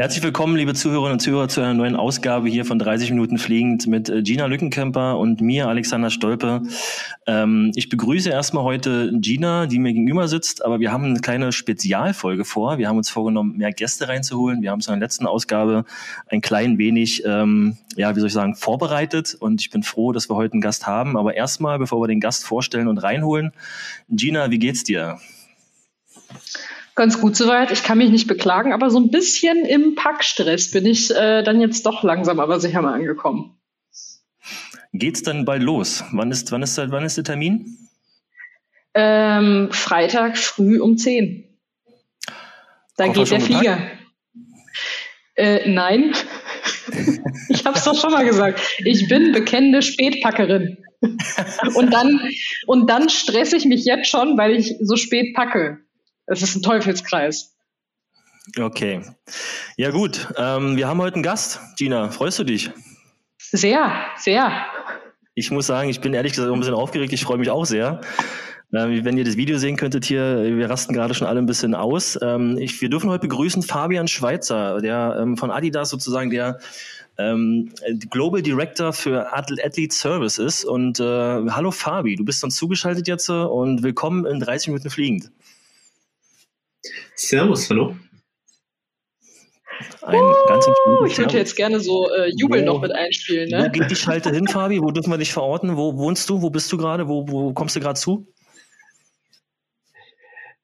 Herzlich willkommen, liebe Zuhörerinnen und Zuhörer, zu einer neuen Ausgabe hier von 30 Minuten Fliegend mit äh, Gina Lückenkemper und mir, Alexander Stolpe. Ähm, ich begrüße erstmal heute Gina, die mir gegenüber sitzt, aber wir haben eine kleine Spezialfolge vor. Wir haben uns vorgenommen, mehr Gäste reinzuholen. Wir haben es in der letzten Ausgabe ein klein wenig, ähm, ja, wie soll ich sagen, vorbereitet und ich bin froh, dass wir heute einen Gast haben. Aber erstmal, bevor wir den Gast vorstellen und reinholen, Gina, wie geht's dir? Ganz gut soweit. Ich kann mich nicht beklagen, aber so ein bisschen im Packstress bin ich äh, dann jetzt doch langsam, aber sicher mal angekommen. Geht's dann bald los? Wann ist, wann ist, wann ist der Termin? Ähm, Freitag früh um 10. Da geht der Flieger. Äh, nein. ich habe es doch schon mal gesagt. Ich bin bekennende Spätpackerin. und dann und dann stresse ich mich jetzt schon, weil ich so spät packe. Es ist ein Teufelskreis. Okay. Ja, gut. Ähm, wir haben heute einen Gast. Gina, freust du dich? Sehr, sehr. Ich muss sagen, ich bin ehrlich gesagt ein bisschen aufgeregt. Ich freue mich auch sehr. Ähm, wenn ihr das Video sehen könntet hier, wir rasten gerade schon alle ein bisschen aus. Ähm, ich, wir dürfen heute begrüßen Fabian Schweitzer, der ähm, von Adidas sozusagen der Global Director für Athlete Service ist. Und äh, hallo Fabi, du bist uns zugeschaltet jetzt äh, und willkommen in 30 Minuten fliegend. Servus, hallo. Ein uh, ganz ich würde jetzt gerne so äh, Jubel wo, noch mit einspielen. Ne? Wo geht die Schalte hin, Fabi? Wo dürfen wir dich verorten? Wo wohnst du? Wo bist du gerade? Wo, wo kommst du gerade zu?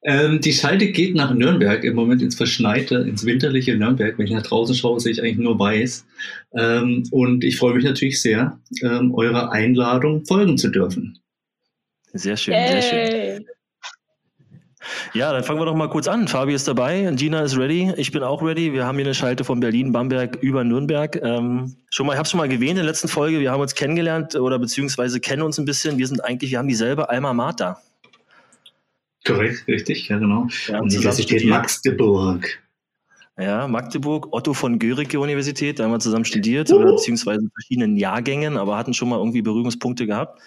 Ähm, die Schalte geht nach Nürnberg, im Moment ins verschneite, ins winterliche Nürnberg. Wenn ich nach draußen schaue, sehe ich eigentlich nur weiß. Ähm, und ich freue mich natürlich sehr, ähm, eurer Einladung folgen zu dürfen. Sehr schön, hey. sehr schön. Ja, dann fangen wir doch mal kurz an. Fabi ist dabei, Gina ist ready, ich bin auch ready. Wir haben hier eine Schalte von Berlin, Bamberg über Nürnberg. Ähm, schon mal, ich habe schon mal erwähnt in der letzten Folge, wir haben uns kennengelernt oder beziehungsweise kennen uns ein bisschen. Wir sind eigentlich, wir haben dieselbe Alma Mater. Korrekt, richtig, ja genau. Ja, Universität Magdeburg. Ja, Magdeburg, Otto von Guericke Universität, da haben wir zusammen studiert, uh. oder beziehungsweise in verschiedenen Jahrgängen, aber hatten schon mal irgendwie Berührungspunkte gehabt.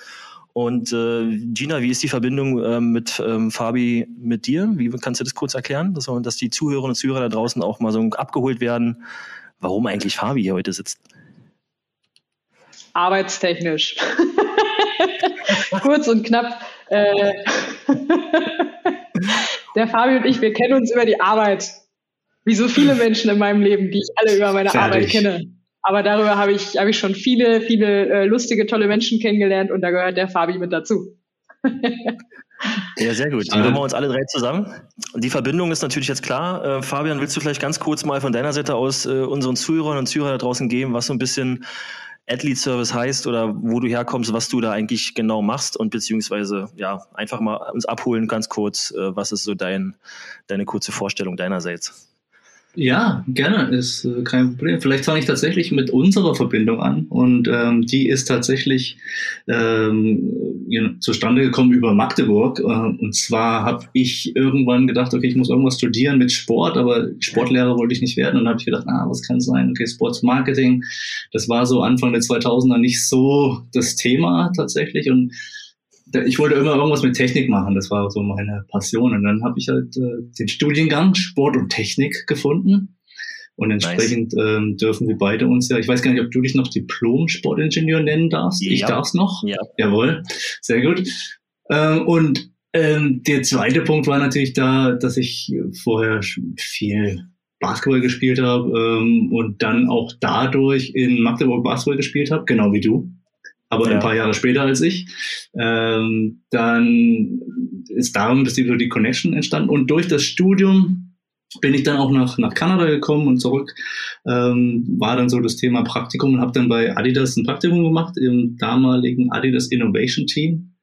Und äh, Gina, wie ist die Verbindung ähm, mit ähm, Fabi mit dir? Wie kannst du das kurz erklären, dass, dass die Zuhörerinnen und Zuhörer da draußen auch mal so abgeholt werden, warum eigentlich Fabi hier heute sitzt? Arbeitstechnisch. kurz und knapp. Äh, der Fabi und ich, wir kennen uns über die Arbeit. Wie so viele Menschen in meinem Leben, die ich alle über meine Fertig. Arbeit kenne. Aber darüber habe ich, habe ich schon viele, viele äh, lustige, tolle Menschen kennengelernt und da gehört der Fabi mit dazu. ja, sehr gut. Dann hören wir uns alle drei zusammen. Die Verbindung ist natürlich jetzt klar. Äh, Fabian, willst du vielleicht ganz kurz mal von deiner Seite aus äh, unseren Zuhörern und Zuhörern da draußen geben, was so ein bisschen Athlete Service heißt oder wo du herkommst, was du da eigentlich genau machst und beziehungsweise ja einfach mal uns abholen ganz kurz, äh, was ist so dein, deine kurze Vorstellung deinerseits? Ja, gerne, ist äh, kein Problem. Vielleicht fange ich tatsächlich mit unserer Verbindung an und ähm, die ist tatsächlich ähm, zustande gekommen über Magdeburg. Äh, und zwar habe ich irgendwann gedacht, okay, ich muss irgendwas studieren mit Sport, aber Sportlehrer wollte ich nicht werden. Und dann habe ich gedacht, ah, was kann sein? Okay, Sportsmarketing. Das war so Anfang der 2000er nicht so das Thema tatsächlich und ich wollte immer irgendwas mit Technik machen, das war so meine Passion. Und dann habe ich halt äh, den Studiengang Sport und Technik gefunden. Und entsprechend nice. ähm, dürfen wir beide uns ja, ich weiß gar nicht, ob du dich noch Diplom-Sportingenieur nennen darfst. Ja. Ich darf's noch. Ja. Jawohl, sehr gut. Ähm, und ähm, der zweite Punkt war natürlich da, dass ich vorher viel Basketball gespielt habe ähm, und dann auch dadurch in Magdeburg Basketball gespielt habe, genau wie du aber ja. ein paar Jahre später als ich. Ähm, dann ist darum dass die Connection entstanden und durch das Studium bin ich dann auch nach, nach Kanada gekommen und zurück. Ähm, war dann so das Thema Praktikum und habe dann bei Adidas ein Praktikum gemacht im damaligen Adidas Innovation Team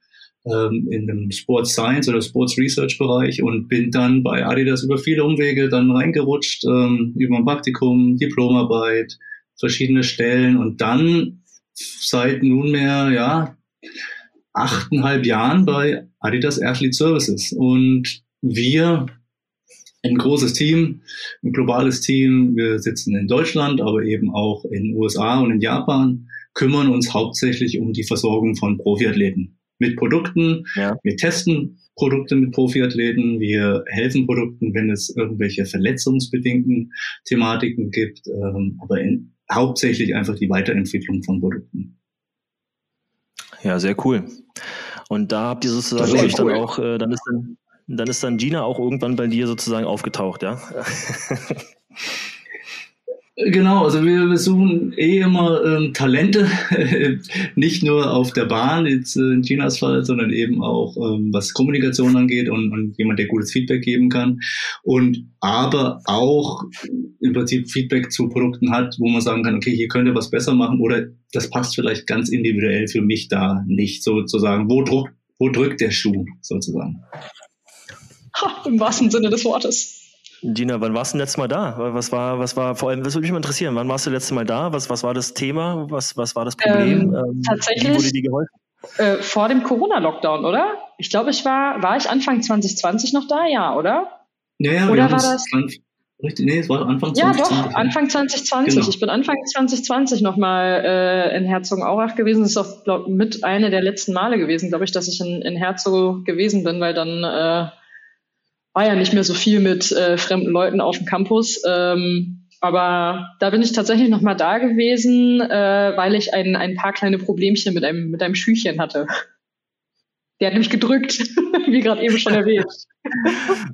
ähm, in dem Sports Science oder Sports Research Bereich und bin dann bei Adidas über viele Umwege dann reingerutscht, ähm, über ein Praktikum, Diplomarbeit, verschiedene Stellen und dann seit nunmehr, ja, achteinhalb Jahren bei Adidas Athlete Services. Und wir, ein großes Team, ein globales Team, wir sitzen in Deutschland, aber eben auch in den USA und in Japan, kümmern uns hauptsächlich um die Versorgung von Profiathleten. mit Produkten. Ja. Wir testen Produkte mit Profiathleten. Wir helfen Produkten, wenn es irgendwelche verletzungsbedingten Thematiken gibt, ähm, aber in, hauptsächlich einfach die Weiterentwicklung von Produkten. Ja, sehr cool. Und da habt ihr sozusagen euch cool. dann auch, äh, dann ist dann, dann ist dann Gina auch irgendwann bei dir sozusagen aufgetaucht, ja? Genau, also wir, wir suchen eh immer ähm, Talente, nicht nur auf der Bahn, jetzt äh, in Chinas Fall, sondern eben auch ähm, was Kommunikation angeht und, und jemand, der gutes Feedback geben kann. Und aber auch im Prinzip Feedback zu Produkten hat, wo man sagen kann, okay, hier könnte was besser machen oder das passt vielleicht ganz individuell für mich da nicht, sozusagen. Wo drückt, wo drückt der Schuh sozusagen? Ha, Im wahrsten Sinne des Wortes. Gina, wann warst du denn letztes Mal da? Was war, was war, vor allem, das würde mich mal interessieren, wann warst du letztes Mal da? Was, was war das Thema? Was, was war das Problem? Ähm, ähm, tatsächlich. Wie wurde dir geholfen? Äh, vor dem Corona-Lockdown, oder? Ich glaube, ich war, war ich Anfang 2020 noch da? Ja, oder? Ja, ja, oder war das? Richtig, nee, es war Anfang 2020. Ja, doch, Anfang 2020. Genau. Ich bin Anfang 2020 nochmal äh, in Herzogenaurach gewesen. Das ist auch, glaub, mit eine der letzten Male gewesen, glaube ich, dass ich in, in Herzogen gewesen bin, weil dann äh, war ja nicht mehr so viel mit äh, fremden Leuten auf dem Campus. Ähm, aber da bin ich tatsächlich noch mal da gewesen, äh, weil ich ein, ein paar kleine Problemchen mit einem, mit einem Schüchchen hatte. Der hat mich gedrückt, wie gerade eben schon erwähnt.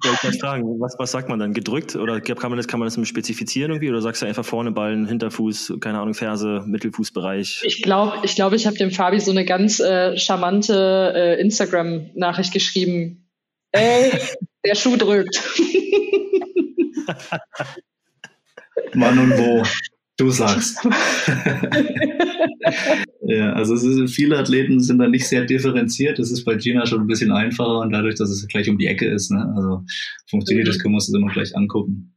Wollte ich fragen, was, was sagt man dann? Gedrückt? Oder kann man das, kann man das spezifizieren irgendwie? Oder sagst du einfach vorne Ballen, Hinterfuß, keine Ahnung, Ferse, Mittelfußbereich? Ich glaube, ich, glaub, ich habe dem Fabi so eine ganz äh, charmante äh, Instagram-Nachricht geschrieben. Ey, der Schuh drückt. Wann und wo? Du sagst. ja, also ist, viele Athleten sind da nicht sehr differenziert. Das ist bei Gina schon ein bisschen einfacher und dadurch, dass es gleich um die Ecke ist. Ne? Also funktioniert mhm. das, können wir uns das immer gleich angucken.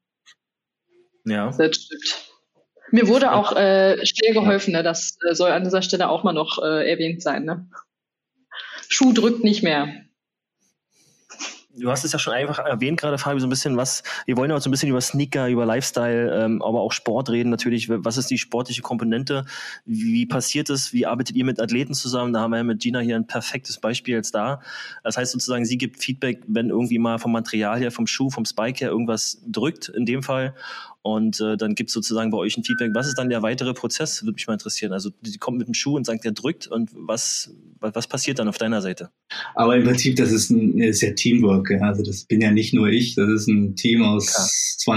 Ja. Das stimmt. Mir wurde auch äh, schnell geholfen, ne? das äh, soll an dieser Stelle auch mal noch äh, erwähnt sein. Ne? Schuh drückt nicht mehr du hast es ja schon einfach erwähnt gerade, Fabi, so ein bisschen was, wir wollen ja auch so ein bisschen über Sneaker, über Lifestyle, ähm, aber auch Sport reden natürlich. Was ist die sportliche Komponente? Wie passiert es? Wie arbeitet ihr mit Athleten zusammen? Da haben wir ja mit Gina hier ein perfektes Beispiel jetzt da. Das heißt sozusagen, sie gibt Feedback, wenn irgendwie mal vom Material her, vom Schuh, vom Spike her irgendwas drückt, in dem Fall. Und äh, dann gibt es sozusagen bei euch ein Feedback. Was ist dann der weitere Prozess? Würde mich mal interessieren. Also die kommt mit dem Schuh und sagt, der drückt. Und was, was passiert dann auf deiner Seite? Aber im Prinzip, das ist ein ist ja Teamwork. Ja. Also das bin ja nicht nur ich, das ist ein Team aus Klar.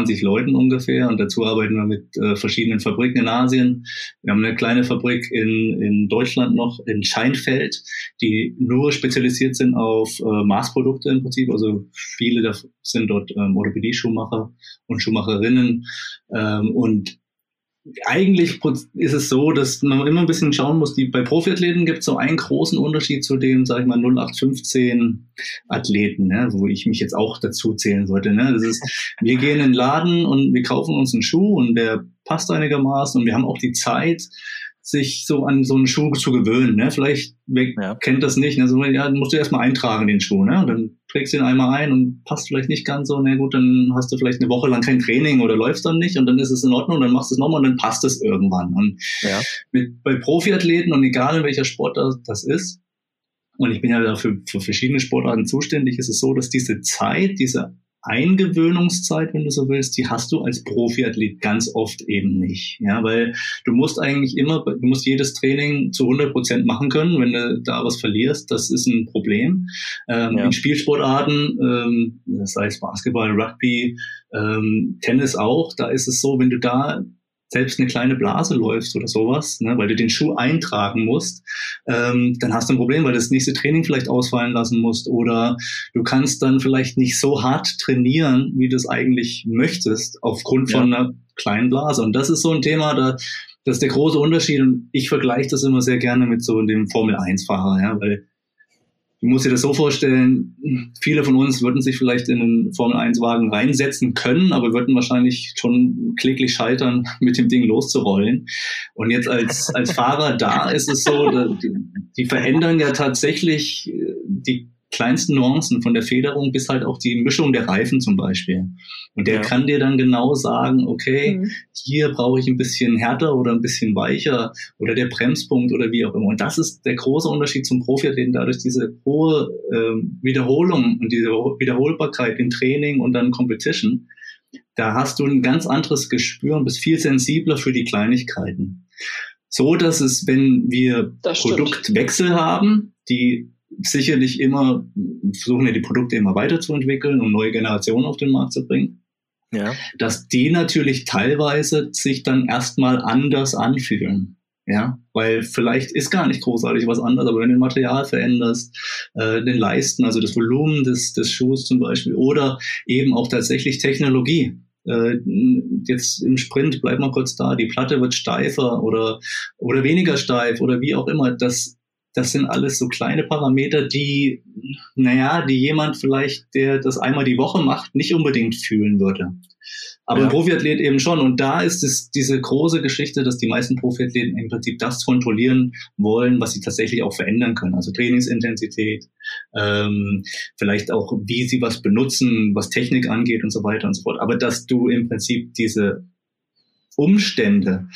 20 Leuten ungefähr. Und dazu arbeiten wir mit äh, verschiedenen Fabriken in Asien. Wir haben eine kleine Fabrik in, in Deutschland noch, in Scheinfeld, die nur spezialisiert sind auf äh, Maßprodukte im Prinzip. Also viele sind dort ähm, Orthopädie-Schuhmacher und Schuhmacherinnen. Ähm, und eigentlich ist es so, dass man immer ein bisschen schauen muss, die, bei Profiathleten gibt es so einen großen Unterschied zu den, sag ich mal, 0815 Athleten, ne, wo ich mich jetzt auch dazu zählen sollte. Ne? Das ist, wir gehen in den Laden und wir kaufen uns einen Schuh und der passt einigermaßen und wir haben auch die Zeit, sich so an so einen Schuh zu gewöhnen. Ne? Vielleicht wer ja. kennt das nicht. Ne? So, ja, musst du erstmal eintragen, den Schuh. Ne? Und dann trägst du ihn einmal ein und passt vielleicht nicht ganz so. Na gut, dann hast du vielleicht eine Woche lang kein Training oder läufst dann nicht und dann ist es in Ordnung, dann machst du es nochmal und dann passt es irgendwann. Und ja. mit, bei Profiathleten und egal in welcher Sport das, das ist, und ich bin ja dafür für verschiedene Sportarten zuständig, ist es so, dass diese Zeit, diese Eingewöhnungszeit, wenn du so willst, die hast du als Profiathlet ganz oft eben nicht. Ja, weil du musst eigentlich immer, du musst jedes Training zu 100 Prozent machen können. Wenn du da was verlierst, das ist ein Problem. Ähm, ja. In Spielsportarten, ähm, sei es Basketball, Rugby, ähm, Tennis auch, da ist es so, wenn du da selbst eine kleine Blase läufst oder sowas, ne, weil du den Schuh eintragen musst, ähm, dann hast du ein Problem, weil du das nächste Training vielleicht ausfallen lassen musst oder du kannst dann vielleicht nicht so hart trainieren, wie du es eigentlich möchtest, aufgrund ja. von einer kleinen Blase. Und das ist so ein Thema, da, das ist der große Unterschied und ich vergleiche das immer sehr gerne mit so dem Formel-1-Fahrer, ja, weil Du musst dir das so vorstellen, viele von uns würden sich vielleicht in einen Formel-1-Wagen reinsetzen können, aber würden wahrscheinlich schon kläglich scheitern, mit dem Ding loszurollen. Und jetzt als, als Fahrer da ist es so, die, die verändern ja tatsächlich äh, die kleinsten Nuancen, von der Federung bis halt auch die Mischung der Reifen zum Beispiel. Und der ja. kann dir dann genau sagen, okay, mhm. hier brauche ich ein bisschen härter oder ein bisschen weicher oder der Bremspunkt oder wie auch immer. Und das ist der große Unterschied zum Profiathleten, dadurch diese hohe äh, Wiederholung und diese Wiederholbarkeit in Training und dann Competition. Da hast du ein ganz anderes Gespür und bist viel sensibler für die Kleinigkeiten. So dass es, wenn wir Produktwechsel haben, die sicherlich immer, versuchen ja die Produkte immer weiterzuentwickeln, um neue Generationen auf den Markt zu bringen. Ja. Dass die natürlich teilweise sich dann erstmal anders anfühlen. Ja, weil vielleicht ist gar nicht großartig was anderes, aber wenn du Material veränderst, äh, den Leisten, also das Volumen des, des Schuhs zum Beispiel, oder eben auch tatsächlich Technologie. Äh, jetzt im Sprint, bleib mal kurz da, die Platte wird steifer oder, oder weniger steif oder wie auch immer. Das das sind alles so kleine Parameter, die, naja, die jemand vielleicht, der das einmal die Woche macht, nicht unbedingt fühlen würde. Aber ja. ein Profiathlet eben schon. Und da ist es diese große Geschichte, dass die meisten Profiathleten im Prinzip das kontrollieren wollen, was sie tatsächlich auch verändern können. Also Trainingsintensität, ähm, vielleicht auch, wie sie was benutzen, was Technik angeht und so weiter und so fort. Aber dass du im Prinzip diese Umstände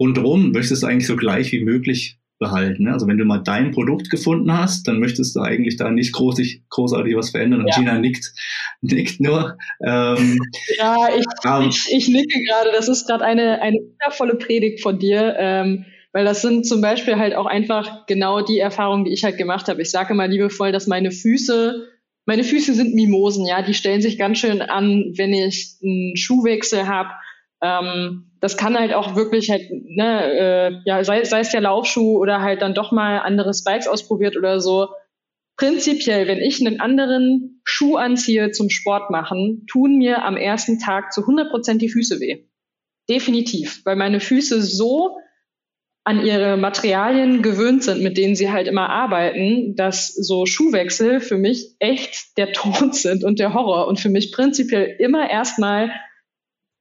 rundherum möchtest du eigentlich so gleich wie möglich behalten. Ne? Also wenn du mal dein Produkt gefunden hast, dann möchtest du eigentlich da nicht großig, großartig was verändern. Und ja. Gina nickt, nickt nur. Ähm, ja, ich, ähm, ich, ich nicke gerade. Das ist gerade eine, eine wundervolle Predigt von dir. Ähm, weil das sind zum Beispiel halt auch einfach genau die Erfahrungen, die ich halt gemacht habe. Ich sage mal liebevoll, dass meine Füße, meine Füße sind Mimosen, ja, die stellen sich ganz schön an, wenn ich einen Schuhwechsel habe ähm, das kann halt auch wirklich halt, ne, äh, ja, sei, sei es der Laufschuh oder halt dann doch mal andere Spikes ausprobiert oder so. Prinzipiell, wenn ich einen anderen Schuh anziehe zum Sport machen, tun mir am ersten Tag zu 100 Prozent die Füße weh. Definitiv, weil meine Füße so an ihre Materialien gewöhnt sind, mit denen sie halt immer arbeiten, dass so Schuhwechsel für mich echt der Tod sind und der Horror und für mich prinzipiell immer erstmal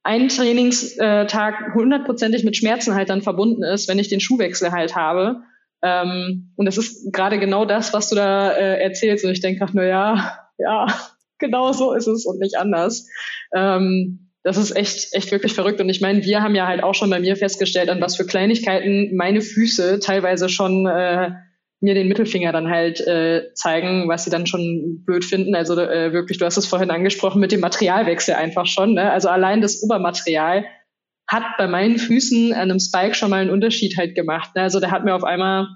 ein Trainingstag hundertprozentig mit Schmerzen halt dann verbunden ist, wenn ich den Schuhwechsel halt habe. Ähm, und das ist gerade genau das, was du da äh, erzählst. Und ich denke ach, nur ja, ja, genau so ist es und nicht anders. Ähm, das ist echt, echt wirklich verrückt. Und ich meine, wir haben ja halt auch schon bei mir festgestellt, an was für Kleinigkeiten meine Füße teilweise schon äh, mir den Mittelfinger dann halt äh, zeigen, was sie dann schon blöd finden. Also äh, wirklich, du hast es vorhin angesprochen mit dem Materialwechsel einfach schon. Ne? Also allein das Obermaterial hat bei meinen Füßen an einem Spike schon mal einen Unterschied halt gemacht. Ne? Also da hat mir auf einmal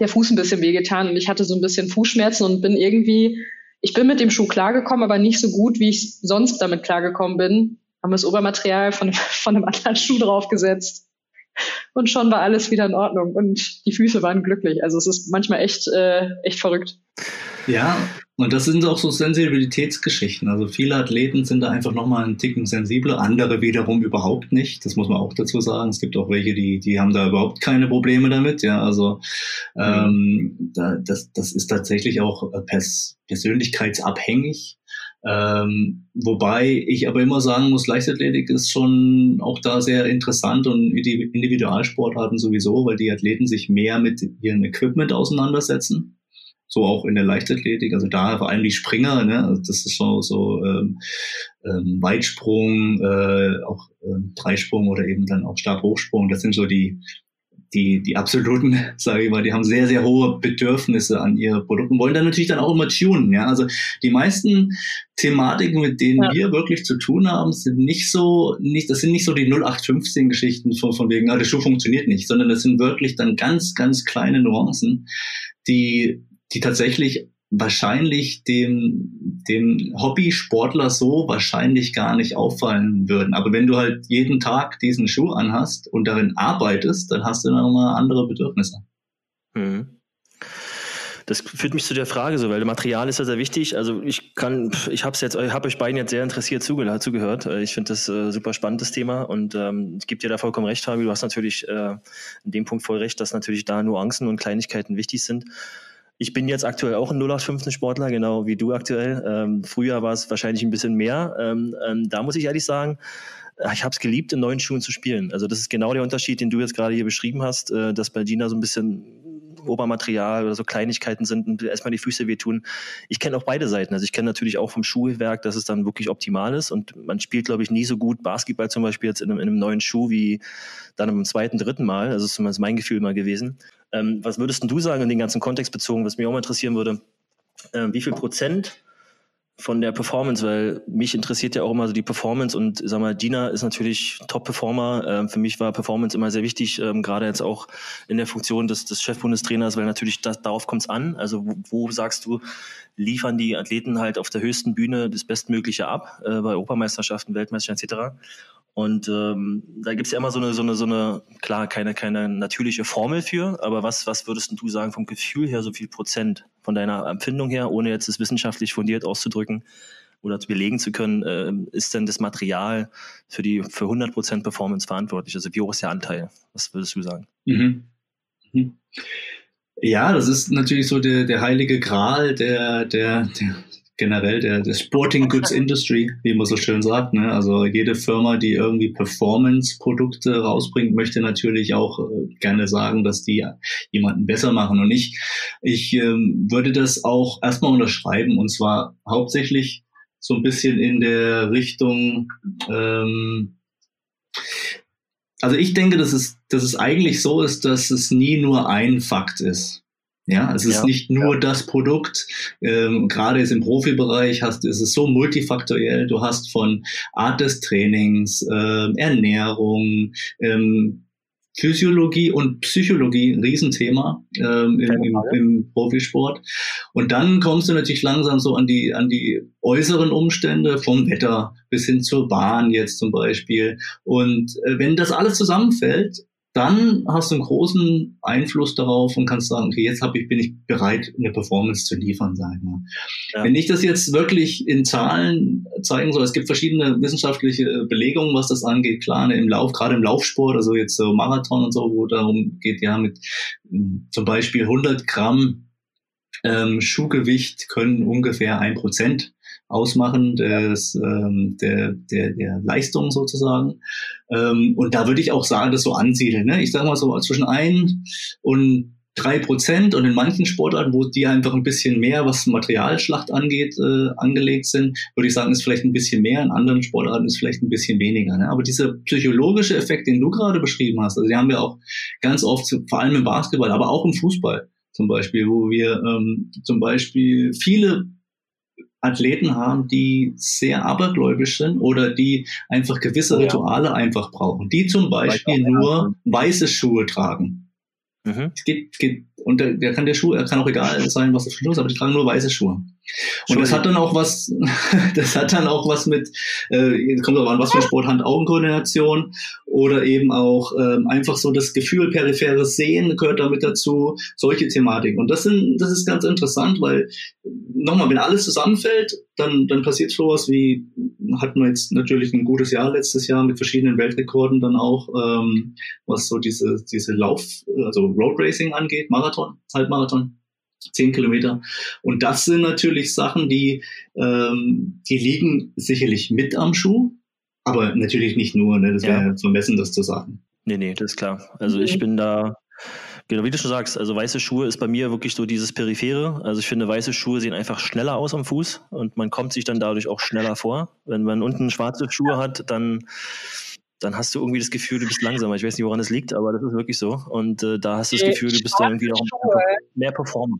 der Fuß ein bisschen wehgetan und ich hatte so ein bisschen Fußschmerzen und bin irgendwie, ich bin mit dem Schuh klargekommen, aber nicht so gut, wie ich sonst damit klargekommen bin. Haben das Obermaterial von, von einem anderen Schuh draufgesetzt und schon war alles wieder in Ordnung und die Füße waren glücklich. Also es ist manchmal echt, äh, echt verrückt. Ja, und das sind auch so Sensibilitätsgeschichten. Also viele Athleten sind da einfach nochmal einen Ticken sensibler, andere wiederum überhaupt nicht. Das muss man auch dazu sagen. Es gibt auch welche, die, die haben da überhaupt keine Probleme damit. Ja, also ähm, da, das, das ist tatsächlich auch äh, pers persönlichkeitsabhängig. Ähm, wobei ich aber immer sagen muss, Leichtathletik ist schon auch da sehr interessant und die Individualsportarten sowieso, weil die Athleten sich mehr mit ihrem Equipment auseinandersetzen. So auch in der Leichtathletik, also da vor allem die Springer, ne? Also das ist so, so ähm, ähm, Weitsprung, äh, auch ähm, Dreisprung oder eben dann auch Stabhochsprung. Das sind so die die, die absoluten, sage ich mal, die haben sehr, sehr hohe Bedürfnisse an ihre Produkte und wollen dann natürlich dann auch immer tunen. Ja? Also die meisten Thematiken, mit denen ja. wir wirklich zu tun haben, sind nicht so, nicht, das sind nicht so die 0815 Geschichten von, von wegen, ah, der Schuh funktioniert nicht, sondern das sind wirklich dann ganz, ganz kleine Nuancen, die, die tatsächlich wahrscheinlich dem, dem Hobbysportler so wahrscheinlich gar nicht auffallen würden. Aber wenn du halt jeden Tag diesen Schuh anhast und darin arbeitest, dann hast du nochmal andere Bedürfnisse. Mhm. Das führt mich zu der Frage so, weil Material ist ja sehr wichtig. Also ich kann, ich habe jetzt, habe euch beiden jetzt sehr interessiert zugehört. zugehört. Ich finde das äh, super spannendes Thema und ähm, ich gebe dir da vollkommen recht, Fabi. Du hast natürlich äh, in dem Punkt voll recht, dass natürlich da Nuancen und Kleinigkeiten wichtig sind. Ich bin jetzt aktuell auch ein 0815 Sportler, genau wie du aktuell. Ähm, früher war es wahrscheinlich ein bisschen mehr. Ähm, ähm, da muss ich ehrlich sagen, äh, ich habe es geliebt, in neuen Schuhen zu spielen. Also das ist genau der Unterschied, den du jetzt gerade hier beschrieben hast, äh, dass bei Gina so ein bisschen Obermaterial oder so Kleinigkeiten sind und erstmal die Füße wehtun. Ich kenne auch beide Seiten. Also ich kenne natürlich auch vom Schuhwerk, dass es dann wirklich optimal ist und man spielt, glaube ich, nie so gut Basketball zum Beispiel jetzt in einem, in einem neuen Schuh wie dann im zweiten, dritten Mal. Also das ist zumindest mein Gefühl mal gewesen. Ähm, was würdest du sagen in den ganzen Kontext bezogen, was mich auch mal interessieren würde? Äh, wie viel Prozent von der Performance, weil mich interessiert ja auch immer so die Performance und sag mal, Dina ist natürlich Top-Performer. Ähm, für mich war Performance immer sehr wichtig, ähm, gerade jetzt auch in der Funktion des, des Chefbundestrainers, weil natürlich das, darauf kommt es an. Also wo, wo, sagst du, liefern die Athleten halt auf der höchsten Bühne das Bestmögliche ab, äh, bei Europameisterschaften, Weltmeisterschaften etc. Und ähm, da gibt's ja immer so eine, so eine, so eine, klar, keine, keine natürliche Formel für, aber was, was würdest du sagen vom Gefühl her, so viel Prozent von deiner Empfindung her, ohne jetzt es wissenschaftlich fundiert auszudrücken oder belegen zu können, äh, ist denn das Material für die für 100 Prozent Performance verantwortlich? Also wie hoch ist der Anteil? Was würdest du sagen? Mhm. Mhm. Ja, das ist natürlich so der, der heilige Gral der, der, der, generell der, der Sporting Goods Industry, wie man so schön sagt. Ne? Also jede Firma, die irgendwie Performance-Produkte rausbringt, möchte natürlich auch äh, gerne sagen, dass die jemanden besser machen. Und ich, ich ähm, würde das auch erstmal unterschreiben und zwar hauptsächlich so ein bisschen in der Richtung, ähm, also ich denke, dass es, dass es eigentlich so ist, dass es nie nur ein Fakt ist. Ja, es ist ja, nicht nur ja. das Produkt. Ähm, gerade jetzt im Profibereich hast, ist es so multifaktoriell. Du hast von Art des Trainings, äh, Ernährung, ähm, Physiologie und Psychologie ein Riesenthema ähm, im, im, im, Profisport. Und dann kommst du natürlich langsam so an die, an die äußeren Umstände, vom Wetter bis hin zur Bahn jetzt zum Beispiel. Und äh, wenn das alles zusammenfällt, dann hast du einen großen Einfluss darauf und kannst sagen, okay, jetzt hab ich, bin ich bereit, eine Performance zu liefern, sagen wir. Ja. Wenn ich das jetzt wirklich in Zahlen zeigen soll, es gibt verschiedene wissenschaftliche Belegungen, was das angeht, klar, ne, im Lauf, gerade im Laufsport, also jetzt so Marathon und so, wo darum geht, ja, mit hm, zum Beispiel 100 Gramm ähm, Schuhgewicht können ungefähr ein Prozent ausmachen des, ähm, der, der, der Leistung sozusagen. Ähm, und da würde ich auch sagen, das so ansiedeln. Ne? Ich sage mal so zwischen ein und drei Prozent und in manchen Sportarten, wo die einfach ein bisschen mehr, was Materialschlacht angeht, äh, angelegt sind, würde ich sagen, ist vielleicht ein bisschen mehr. In anderen Sportarten ist vielleicht ein bisschen weniger. Ne? Aber dieser psychologische Effekt, den du gerade beschrieben hast, also die haben wir auch ganz oft, vor allem im Basketball, aber auch im Fußball zum Beispiel, wo wir ähm, zum Beispiel viele Athleten haben, die sehr abergläubisch sind oder die einfach gewisse Rituale einfach brauchen, die zum Beispiel nur weiße Schuhe tragen. Mhm. Es geht, geht, und der, kann der Schuh, er kann auch egal sein, was das für Schuhe ist, aber die tragen nur weiße Schuhe. Und das hat dann auch was, das hat dann auch was mit, äh, kommt auch an, was für Sport, Hand-Augen-Koordination oder eben auch ähm, einfach so das Gefühl, peripheres Sehen gehört damit dazu, solche Thematiken. Und das sind, das ist ganz interessant, weil nochmal, wenn alles zusammenfällt, dann, dann passiert sowas wie, hatten wir jetzt natürlich ein gutes Jahr letztes Jahr mit verschiedenen Weltrekorden dann auch, ähm, was so diese, diese Lauf, also Road Racing angeht, Marathon, Halbmarathon zehn Kilometer. Und das sind natürlich Sachen, die, ähm, die liegen sicherlich mit am Schuh, aber natürlich nicht nur. Ne? Das wäre ja. vermessen, das zu sagen. Nee, nee, das ist klar. Also ich bin da, genau wie du schon sagst, also weiße Schuhe ist bei mir wirklich so dieses Periphere. Also ich finde, weiße Schuhe sehen einfach schneller aus am Fuß und man kommt sich dann dadurch auch schneller vor. Wenn man unten schwarze Schuhe hat, dann dann hast du irgendwie das Gefühl, du bist langsamer. Ich weiß nicht, woran es liegt, aber das ist wirklich so. Und äh, da hast du das Gefühl, du bist da irgendwie noch mehr Performer.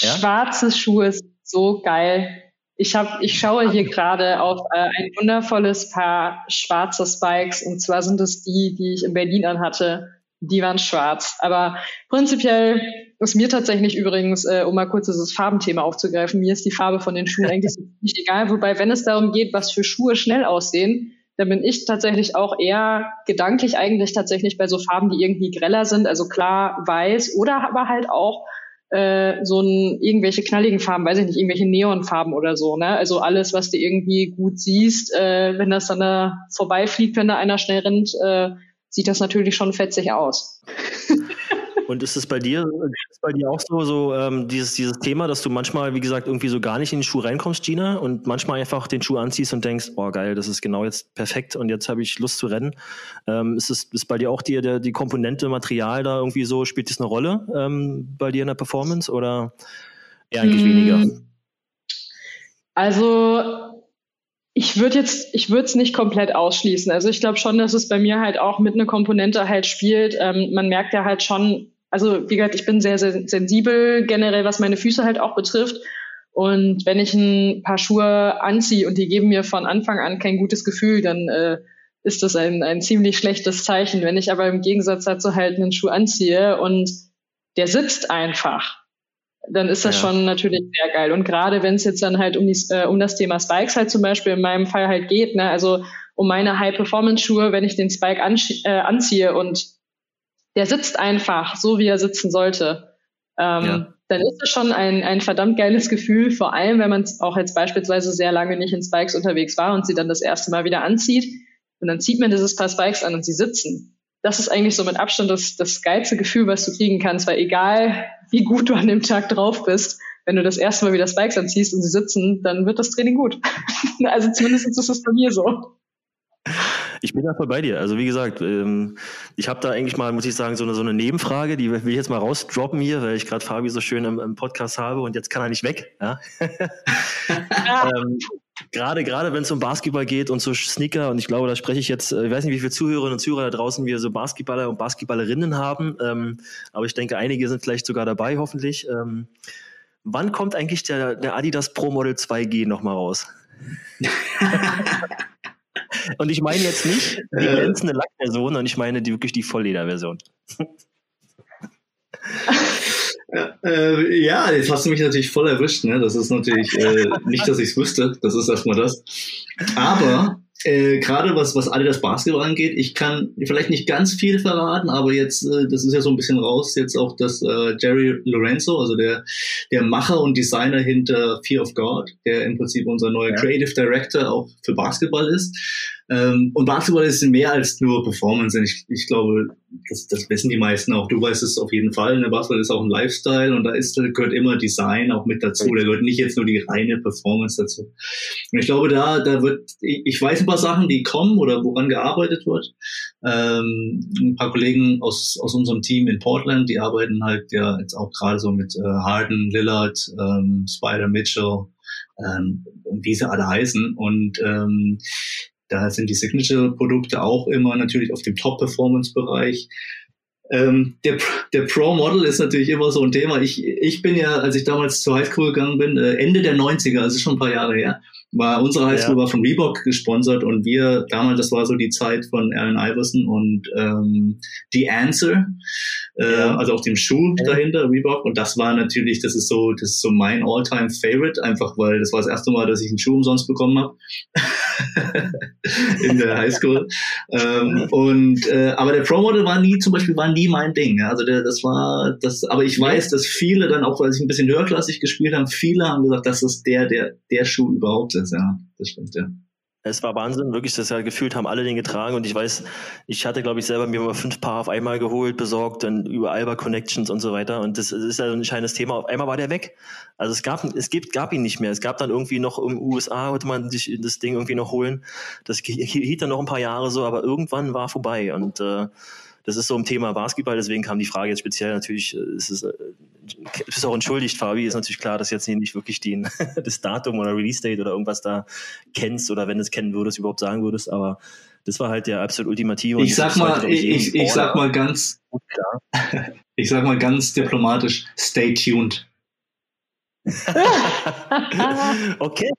Ja? Schwarze Schuhe ist so geil. Ich, hab, ich schaue hier gerade auf äh, ein wundervolles Paar schwarzer Spikes und zwar sind es die, die ich in Berlin anhatte. Die waren schwarz. Aber prinzipiell ist mir tatsächlich übrigens, äh, um mal kurz dieses Farbenthema aufzugreifen, mir ist die Farbe von den Schuhen eigentlich nicht egal. Wobei, wenn es darum geht, was für Schuhe schnell aussehen, da bin ich tatsächlich auch eher gedanklich eigentlich tatsächlich bei so Farben, die irgendwie greller sind. Also klar weiß oder aber halt auch äh, so ein irgendwelche knalligen Farben, weiß ich nicht, irgendwelche Neonfarben oder so, ne? Also alles, was du irgendwie gut siehst, äh, wenn das dann da vorbeifliegt, wenn da einer schnell rennt, äh, sieht das natürlich schon fetzig aus. Und ist es bei dir, ist bei dir auch so, so ähm, dieses, dieses Thema, dass du manchmal, wie gesagt, irgendwie so gar nicht in den Schuh reinkommst, Gina, und manchmal einfach den Schuh anziehst und denkst, oh geil, das ist genau jetzt perfekt und jetzt habe ich Lust zu rennen. Ähm, ist es ist bei dir auch die, der, die Komponente Material da irgendwie so, spielt das eine Rolle ähm, bei dir in der Performance oder eher eigentlich hm. weniger? Also ich würde jetzt, ich würde es nicht komplett ausschließen. Also ich glaube schon, dass es bei mir halt auch mit einer Komponente halt spielt. Ähm, man merkt ja halt schon, also wie gesagt, ich bin sehr, sehr sensibel generell, was meine Füße halt auch betrifft. Und wenn ich ein paar Schuhe anziehe und die geben mir von Anfang an kein gutes Gefühl, dann äh, ist das ein, ein ziemlich schlechtes Zeichen. Wenn ich aber im Gegensatz dazu halt einen Schuh anziehe und der sitzt einfach, dann ist das ja. schon natürlich sehr geil. Und gerade wenn es jetzt dann halt um, die, äh, um das Thema Spikes halt zum Beispiel in meinem Fall halt geht, ne, also um meine High-Performance-Schuhe, wenn ich den Spike äh, anziehe und der sitzt einfach so, wie er sitzen sollte, ähm, ja. dann ist das schon ein, ein verdammt geiles Gefühl, vor allem wenn man auch jetzt beispielsweise sehr lange nicht in Spikes unterwegs war und sie dann das erste Mal wieder anzieht und dann zieht man dieses Paar Spikes an und sie sitzen. Das ist eigentlich so mit Abstand das, das geilste Gefühl, was du kriegen kannst, weil egal wie gut du an dem Tag drauf bist. Wenn du das erste Mal wieder Spikes anziehst und sie sitzen, dann wird das Training gut. also zumindest ist es bei mir so. Ich bin da voll bei dir. Also wie gesagt, ähm, ich habe da eigentlich mal, muss ich sagen, so eine, so eine Nebenfrage, die will ich jetzt mal rausdroppen hier, weil ich gerade Fabi so schön im, im, Podcast habe und jetzt kann er nicht weg. Ja? ähm, gerade gerade wenn es um Basketball geht und so Sneaker und ich glaube, da spreche ich jetzt, äh, ich weiß nicht, wie viele Zuhörerinnen und Zuhörer da draußen wir so Basketballer und Basketballerinnen haben, ähm, aber ich denke, einige sind vielleicht sogar dabei, hoffentlich. Ähm, wann kommt eigentlich der, der Adidas Pro Model 2G nochmal raus? und ich meine jetzt nicht die äh. glänzende Lackversion, und ich meine die, wirklich die Volllederversion. Äh, ja, jetzt hast du mich natürlich voll erwischt. Ne? Das ist natürlich äh, nicht, dass ich es wüsste. Das ist erstmal das. Aber äh, gerade was, was alle das Basketball angeht, ich kann vielleicht nicht ganz viel verraten, aber jetzt, äh, das ist ja so ein bisschen raus, jetzt auch, dass äh, Jerry Lorenzo, also der, der Macher und Designer hinter Fear of God, der im Prinzip unser neuer ja. Creative Director auch für Basketball ist, ähm, und Basketball ist mehr als nur Performance. Ich, ich glaube, das, das wissen die meisten auch. Du weißt es auf jeden Fall. Ne? Basketball ist auch ein Lifestyle und da ist, gehört immer Design auch mit dazu. Da gehört nicht jetzt nur die reine Performance dazu. Und ich glaube, da, da wird, ich weiß ein paar Sachen, die kommen oder woran gearbeitet wird. Ähm, ein paar Kollegen aus, aus unserem Team in Portland, die arbeiten halt ja jetzt auch gerade so mit äh, Harden, Lillard, ähm, Spider Mitchell, ähm, wie sie alle heißen. Und ähm, da sind die Signature-Produkte auch immer natürlich auf dem Top-Performance-Bereich. Ähm, der, der Pro-Model ist natürlich immer so ein Thema. Ich, ich bin ja, als ich damals zur Highschool gegangen bin, äh, Ende der 90er, also schon ein paar Jahre her, war unsere Highschool ja. war von Reebok gesponsert und wir damals, das war so die Zeit von Allen Iverson und ähm, The Answer, äh, ja. also auch dem Schuh ja. dahinter, Reebok. Und das war natürlich, das ist so, das ist so mein All-Time Favorite, einfach weil das war das erste Mal, dass ich einen Schuh umsonst bekommen habe in der Highschool. ähm, und äh, aber der Pro Model war nie, zum Beispiel, war nie mein Ding. Also der, das war das, aber ich weiß, dass viele dann auch, weil sie ein bisschen höherklassig gespielt haben, viele haben gesagt, das ist der, der, der Schuh überhaupt ist ist, ja. Das stimmt, ja. Es war Wahnsinn, wirklich, das ja gefühlt haben alle den getragen und ich weiß, ich hatte, glaube ich, selber mir mal fünf Paar auf einmal geholt, besorgt, dann über Alba Connections und so weiter und das ist ja ein entscheidendes Thema. Auf einmal war der weg. Also es gab, es gibt, gab ihn nicht mehr. Es gab dann irgendwie noch im USA, wollte man sich das Ding irgendwie noch holen. Das hielt dann noch ein paar Jahre so, aber irgendwann war vorbei und äh, das ist so ein Thema Basketball, deswegen kam die Frage jetzt speziell natürlich, äh, ist es äh, bist auch entschuldigt, Fabi, ist natürlich klar, dass jetzt nicht wirklich den, das Datum oder Release Date oder irgendwas da kennst oder wenn du es kennen würdest, überhaupt sagen würdest, aber das war halt der absolut ultimative. Ich sag mal, ich, ich, ich sag mal ganz, ich sag mal ganz diplomatisch, stay tuned. okay,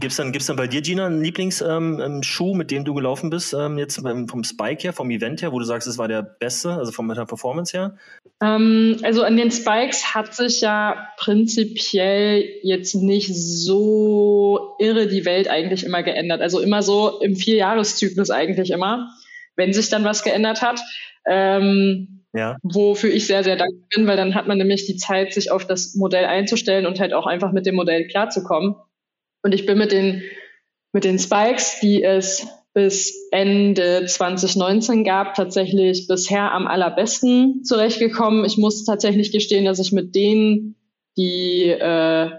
Gibt es dann, gibt's dann bei dir, Gina, einen Lieblingsschuh, ähm, ähm mit dem du gelaufen bist, ähm, jetzt vom Spike her, vom Event her, wo du sagst, es war der beste, also von der Performance her? Also an den Spikes hat sich ja prinzipiell jetzt nicht so irre die Welt eigentlich immer geändert. Also immer so im Vierjahreszyklus eigentlich immer, wenn sich dann was geändert hat. Ähm, ja. Wofür ich sehr, sehr dankbar bin, weil dann hat man nämlich die Zeit, sich auf das Modell einzustellen und halt auch einfach mit dem Modell klarzukommen. Und ich bin mit den, mit den Spikes, die es bis Ende 2019 gab, tatsächlich bisher am allerbesten zurechtgekommen. Ich muss tatsächlich gestehen, dass ich mit denen, die äh,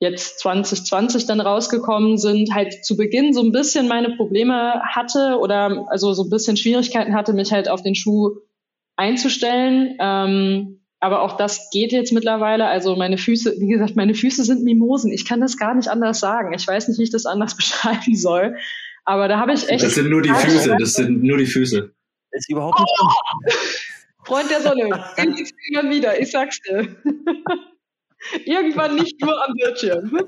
jetzt 2020 dann rausgekommen sind, halt zu Beginn so ein bisschen meine Probleme hatte oder also so ein bisschen Schwierigkeiten hatte, mich halt auf den Schuh einzustellen. Ähm, aber auch das geht jetzt mittlerweile. Also meine Füße, wie gesagt, meine Füße sind Mimosen. Ich kann das gar nicht anders sagen. Ich weiß nicht, wie ich das anders beschreiben soll. Aber da habe ich echt. Das sind nur die Füße. Das sind nur die Füße. Das ist überhaupt nicht. Oh! Freund der Sonne, irgendwann wieder. Ich sag's dir. irgendwann nicht nur am Bildschirm.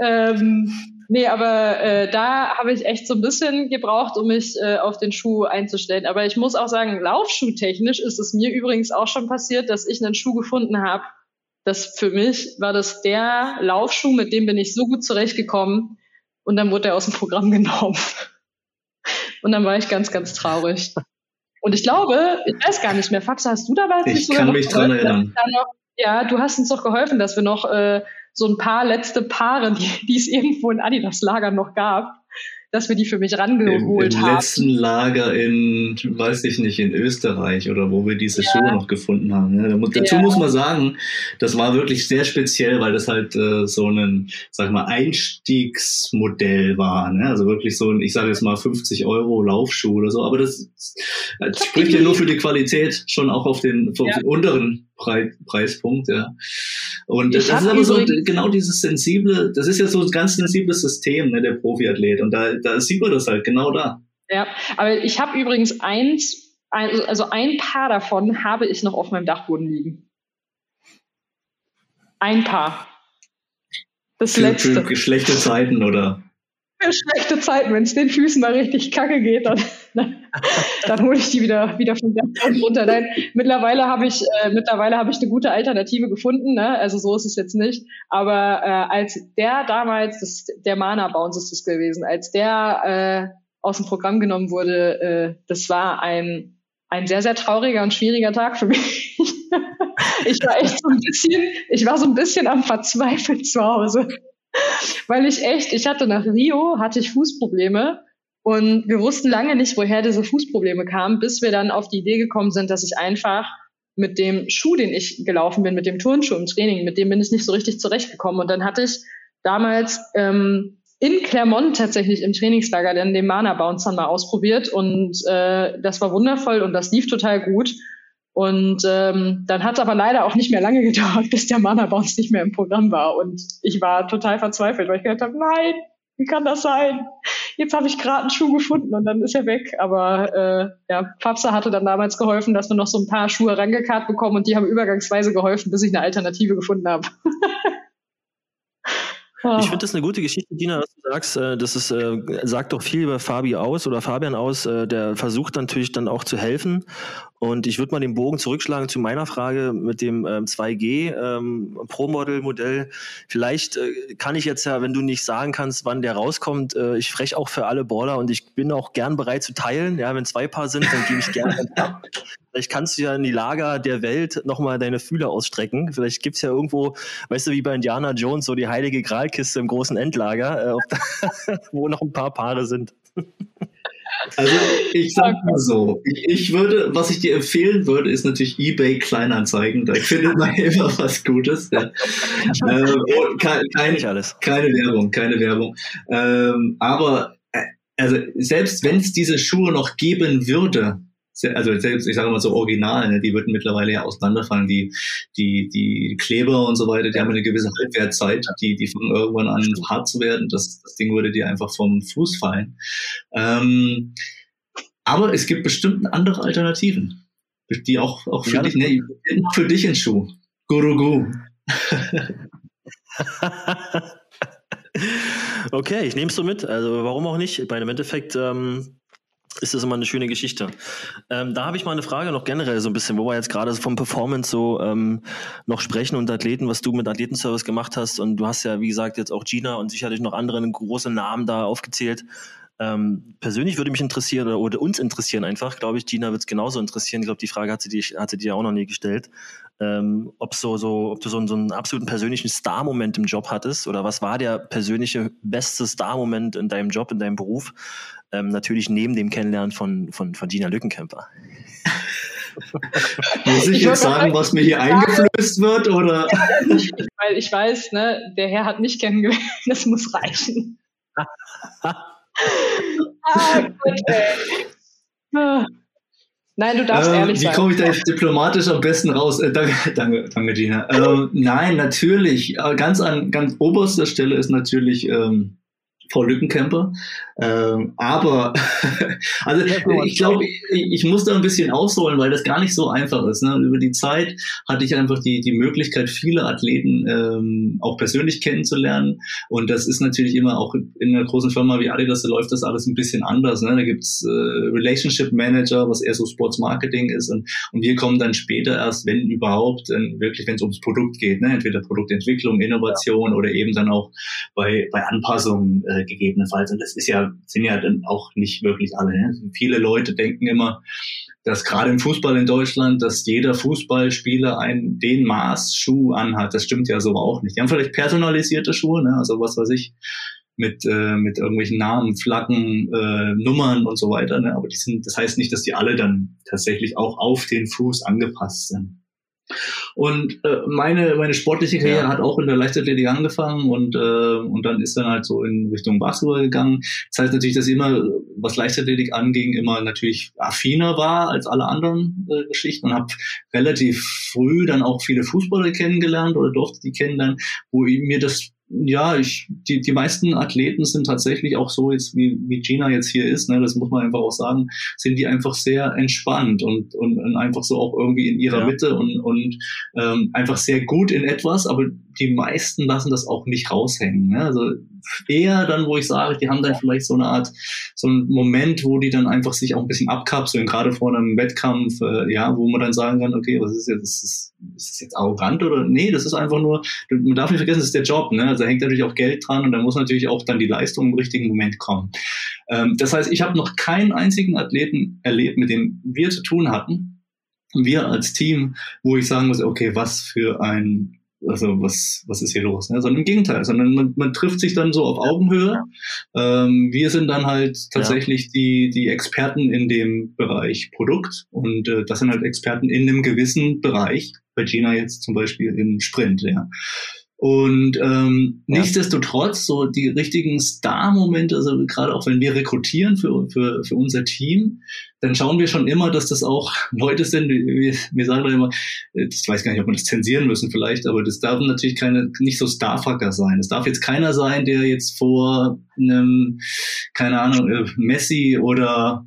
Ähm, Nee, aber äh, da habe ich echt so ein bisschen gebraucht, um mich äh, auf den Schuh einzustellen. Aber ich muss auch sagen, laufschuhtechnisch ist es mir übrigens auch schon passiert, dass ich einen Schuh gefunden habe. Das für mich war das der Laufschuh, mit dem bin ich so gut zurechtgekommen. Und dann wurde er aus dem Programm genommen. Und dann war ich ganz, ganz traurig. Und ich glaube, ich weiß gar nicht mehr, Fax, hast du dabei? Ich kann mich dran erinnern. ja, du hast uns doch geholfen, dass wir noch äh, so ein paar letzte Paare, die, die es irgendwo in Adidas-Lagern noch gab, dass wir die für mich rangeholt Im, im haben. Im letzten Lager in, weiß ich nicht, in Österreich oder wo wir diese ja. Schuhe noch gefunden haben. Ne? Dazu ja. muss man sagen, das war wirklich sehr speziell, weil das halt äh, so ein, sag mal, Einstiegsmodell war. Ne? Also wirklich so ein, ich sage jetzt mal 50 Euro Laufschuh oder so. Aber das, das spricht ja nur für die Qualität schon auch auf den, auf ja. den unteren Preispunkt, ja. Und ich das ist aber so genau dieses sensible, das ist ja so ein ganz sensibles System, ne, der Profiathlet. Und da, da sieht man das halt genau da. Ja, aber ich habe übrigens eins, also ein paar davon habe ich noch auf meinem Dachboden liegen. Ein paar. Das für, letzte. Für schlechte Zeiten, oder? Schlechte Zeiten, wenn es den Füßen mal richtig kacke geht, dann, dann, dann hole ich die wieder, wieder von der Seite runter. Nein, mittlerweile habe ich, äh, mittlerweile habe ich eine gute Alternative gefunden, ne? also so ist es jetzt nicht. Aber äh, als der damals, das, der Mana Bounce ist das gewesen, als der äh, aus dem Programm genommen wurde, äh, das war ein, ein sehr, sehr trauriger und schwieriger Tag für mich. ich war echt so ein bisschen, ich war so ein bisschen am Verzweifeln zu Hause. Weil ich echt, ich hatte nach Rio, hatte ich Fußprobleme und wir wussten lange nicht, woher diese Fußprobleme kamen, bis wir dann auf die Idee gekommen sind, dass ich einfach mit dem Schuh, den ich gelaufen bin, mit dem Turnschuh im Training, mit dem bin ich nicht so richtig zurechtgekommen. Und dann hatte ich damals ähm, in Clermont tatsächlich im Trainingslager dann den Mana Bounce dann mal ausprobiert und äh, das war wundervoll und das lief total gut. Und ähm, dann hat es aber leider auch nicht mehr lange gedauert, bis der Mana Bounce nicht mehr im Programm war. Und ich war total verzweifelt, weil ich gedacht habe, nein, wie kann das sein? Jetzt habe ich gerade einen Schuh gefunden und dann ist er weg. Aber äh, ja, Fabsa hatte dann damals geholfen, dass wir noch so ein paar Schuhe rangekarrt bekommen und die haben übergangsweise geholfen, bis ich eine Alternative gefunden habe. Ich finde das eine gute Geschichte, Dina, was du sagst. Äh, das ist, äh, sagt doch viel über Fabi aus oder Fabian aus. Äh, der versucht natürlich dann auch zu helfen. Und ich würde mal den Bogen zurückschlagen zu meiner Frage mit dem ähm, 2G ähm, Pro-Model-Modell. Vielleicht äh, kann ich jetzt ja, wenn du nicht sagen kannst, wann der rauskommt, äh, ich frech auch für alle Baller und ich bin auch gern bereit zu teilen. Ja, wenn zwei Paar sind, dann gebe ich gerne ab. Vielleicht kannst du ja in die Lager der Welt nochmal deine Fühler ausstrecken. Vielleicht gibt's ja irgendwo, weißt du, wie bei Indiana Jones, so die heilige Gralkiste im großen Endlager, äh, wo noch ein paar Paare sind. Also ich sag mal so, ich, würde, was ich dir empfehlen würde, ist natürlich eBay Kleinanzeigen. Da findet man immer was Gutes. Ja. Ähm, kein, kein, keine Werbung, keine Werbung. Ähm, aber äh, also selbst wenn es diese Schuhe noch geben würde, also selbst, ich sage mal so original, ne, die würden mittlerweile ja auseinanderfallen. Die, die, die Kleber und so weiter, die haben eine gewisse Halbwertzeit, die, die fangen irgendwann an hart zu werden. Das, das Ding würde dir einfach vom Fuß fallen. Ähm, aber es gibt bestimmt andere Alternativen, die auch, auch für ja, dich, ne, für dich in Schuh. Gurugu. okay, ich nehme es so mit. Also warum auch nicht? Bei dem Endeffekt ähm, ist das immer eine schöne Geschichte. Ähm, da habe ich mal eine Frage noch generell so ein bisschen, wo wir jetzt gerade vom Performance so ähm, noch sprechen und Athleten, was du mit Athletenservice gemacht hast. Und du hast ja, wie gesagt, jetzt auch Gina und sicherlich noch andere große Namen da aufgezählt. Ähm, persönlich würde mich interessieren oder, oder uns interessieren einfach, glaube ich, Gina wird es genauso interessieren. Ich glaube, die Frage hat sie, dir, hat sie dir auch noch nie gestellt. Ähm, ob so, so, ob du so, so einen absoluten persönlichen Star-Moment im Job hattest oder was war der persönliche beste Star-Moment in deinem Job, in deinem Beruf? Ähm, natürlich neben dem Kennenlernen von, von, von Gina Lückenkämper. Muss ich, ich jetzt sagen, was mir hier eingeflößt wird, oder? Ja, ich, ich weiß, ne, der Herr hat mich kennengelernt, das muss reichen. Ah, gut. Nein, du darfst ähm, ehrlich wie sein. Wie komme ich da jetzt diplomatisch am besten raus? Äh, danke, danke, danke, Gina. Ähm, nein, natürlich. Äh, ganz an ganz oberster Stelle ist natürlich ähm, Frau Lückenkämper. Ähm, aber also ich glaube, ich, ich muss da ein bisschen ausholen, weil das gar nicht so einfach ist. Ne? Über die Zeit hatte ich einfach die, die Möglichkeit, viele Athleten ähm, auch persönlich kennenzulernen. Und das ist natürlich immer auch in einer großen Firma wie Adidas, da läuft das alles ein bisschen anders. Ne? Da gibt's äh, Relationship Manager, was eher so Sports Marketing ist. Und, und wir kommen dann später erst, wenn überhaupt, äh, wirklich, wenn es ums Produkt geht. Ne? Entweder Produktentwicklung, Innovation oder eben dann auch bei, bei Anpassungen äh, gegebenenfalls. Und das ist ja sind ja dann auch nicht wirklich alle. Ne? Viele Leute denken immer, dass gerade im Fußball in Deutschland, dass jeder Fußballspieler einen den Maßschuh anhat. Das stimmt ja so auch nicht. Die haben vielleicht personalisierte Schuhe, ne? also was weiß ich, mit, äh, mit irgendwelchen Namen, Flaggen, äh, Nummern und so weiter. Ne? Aber die sind, das heißt nicht, dass die alle dann tatsächlich auch auf den Fuß angepasst sind. Und äh, meine, meine sportliche Karriere ja. hat auch in der Leichtathletik angefangen und, äh, und dann ist dann halt so in Richtung Basketball gegangen. Das heißt natürlich, dass ich immer, was Leichtathletik anging, immer natürlich affiner war als alle anderen äh, Geschichten und habe relativ früh dann auch viele Fußballer kennengelernt oder durfte die kennenlernen, wo mir das ja, ich, die, die meisten Athleten sind tatsächlich auch so jetzt, wie, wie Gina jetzt hier ist, ne, das muss man einfach auch sagen, sind die einfach sehr entspannt und, und, und einfach so auch irgendwie in ihrer ja. Mitte und, und ähm, einfach sehr gut in etwas, aber die meisten lassen das auch nicht raushängen. Ne? Also eher dann, wo ich sage, die haben dann vielleicht so eine Art, so einen Moment, wo die dann einfach sich auch ein bisschen abkapseln, gerade vor einem Wettkampf, äh, ja, wo man dann sagen kann, okay, was ist jetzt, ist das, ist das jetzt arrogant oder nee, das ist einfach nur, man darf nicht vergessen, das ist der Job, ne? Also da hängt natürlich auch Geld dran und da muss natürlich auch dann die Leistung im richtigen Moment kommen. Ähm, das heißt, ich habe noch keinen einzigen Athleten erlebt, mit dem wir zu tun hatten, wir als Team, wo ich sagen muss, okay, was für ein also was, was ist hier los? Ne? Sondern im Gegenteil, sondern man, man trifft sich dann so auf Augenhöhe. Ähm, wir sind dann halt tatsächlich ja. die, die Experten in dem Bereich Produkt und äh, das sind halt Experten in einem gewissen Bereich. Bei Gina jetzt zum Beispiel im Sprint, ja. Und ähm, ja. nichtsdestotrotz, so die richtigen Star-Momente, also gerade auch wenn wir rekrutieren für, für, für unser Team, dann schauen wir schon immer, dass das auch Leute sind, wir, wir sagen dann immer, ich weiß gar nicht, ob wir das zensieren müssen vielleicht, aber das darf natürlich keine, nicht so Starfucker sein. Es darf jetzt keiner sein, der jetzt vor einem, keine Ahnung, äh, Messi oder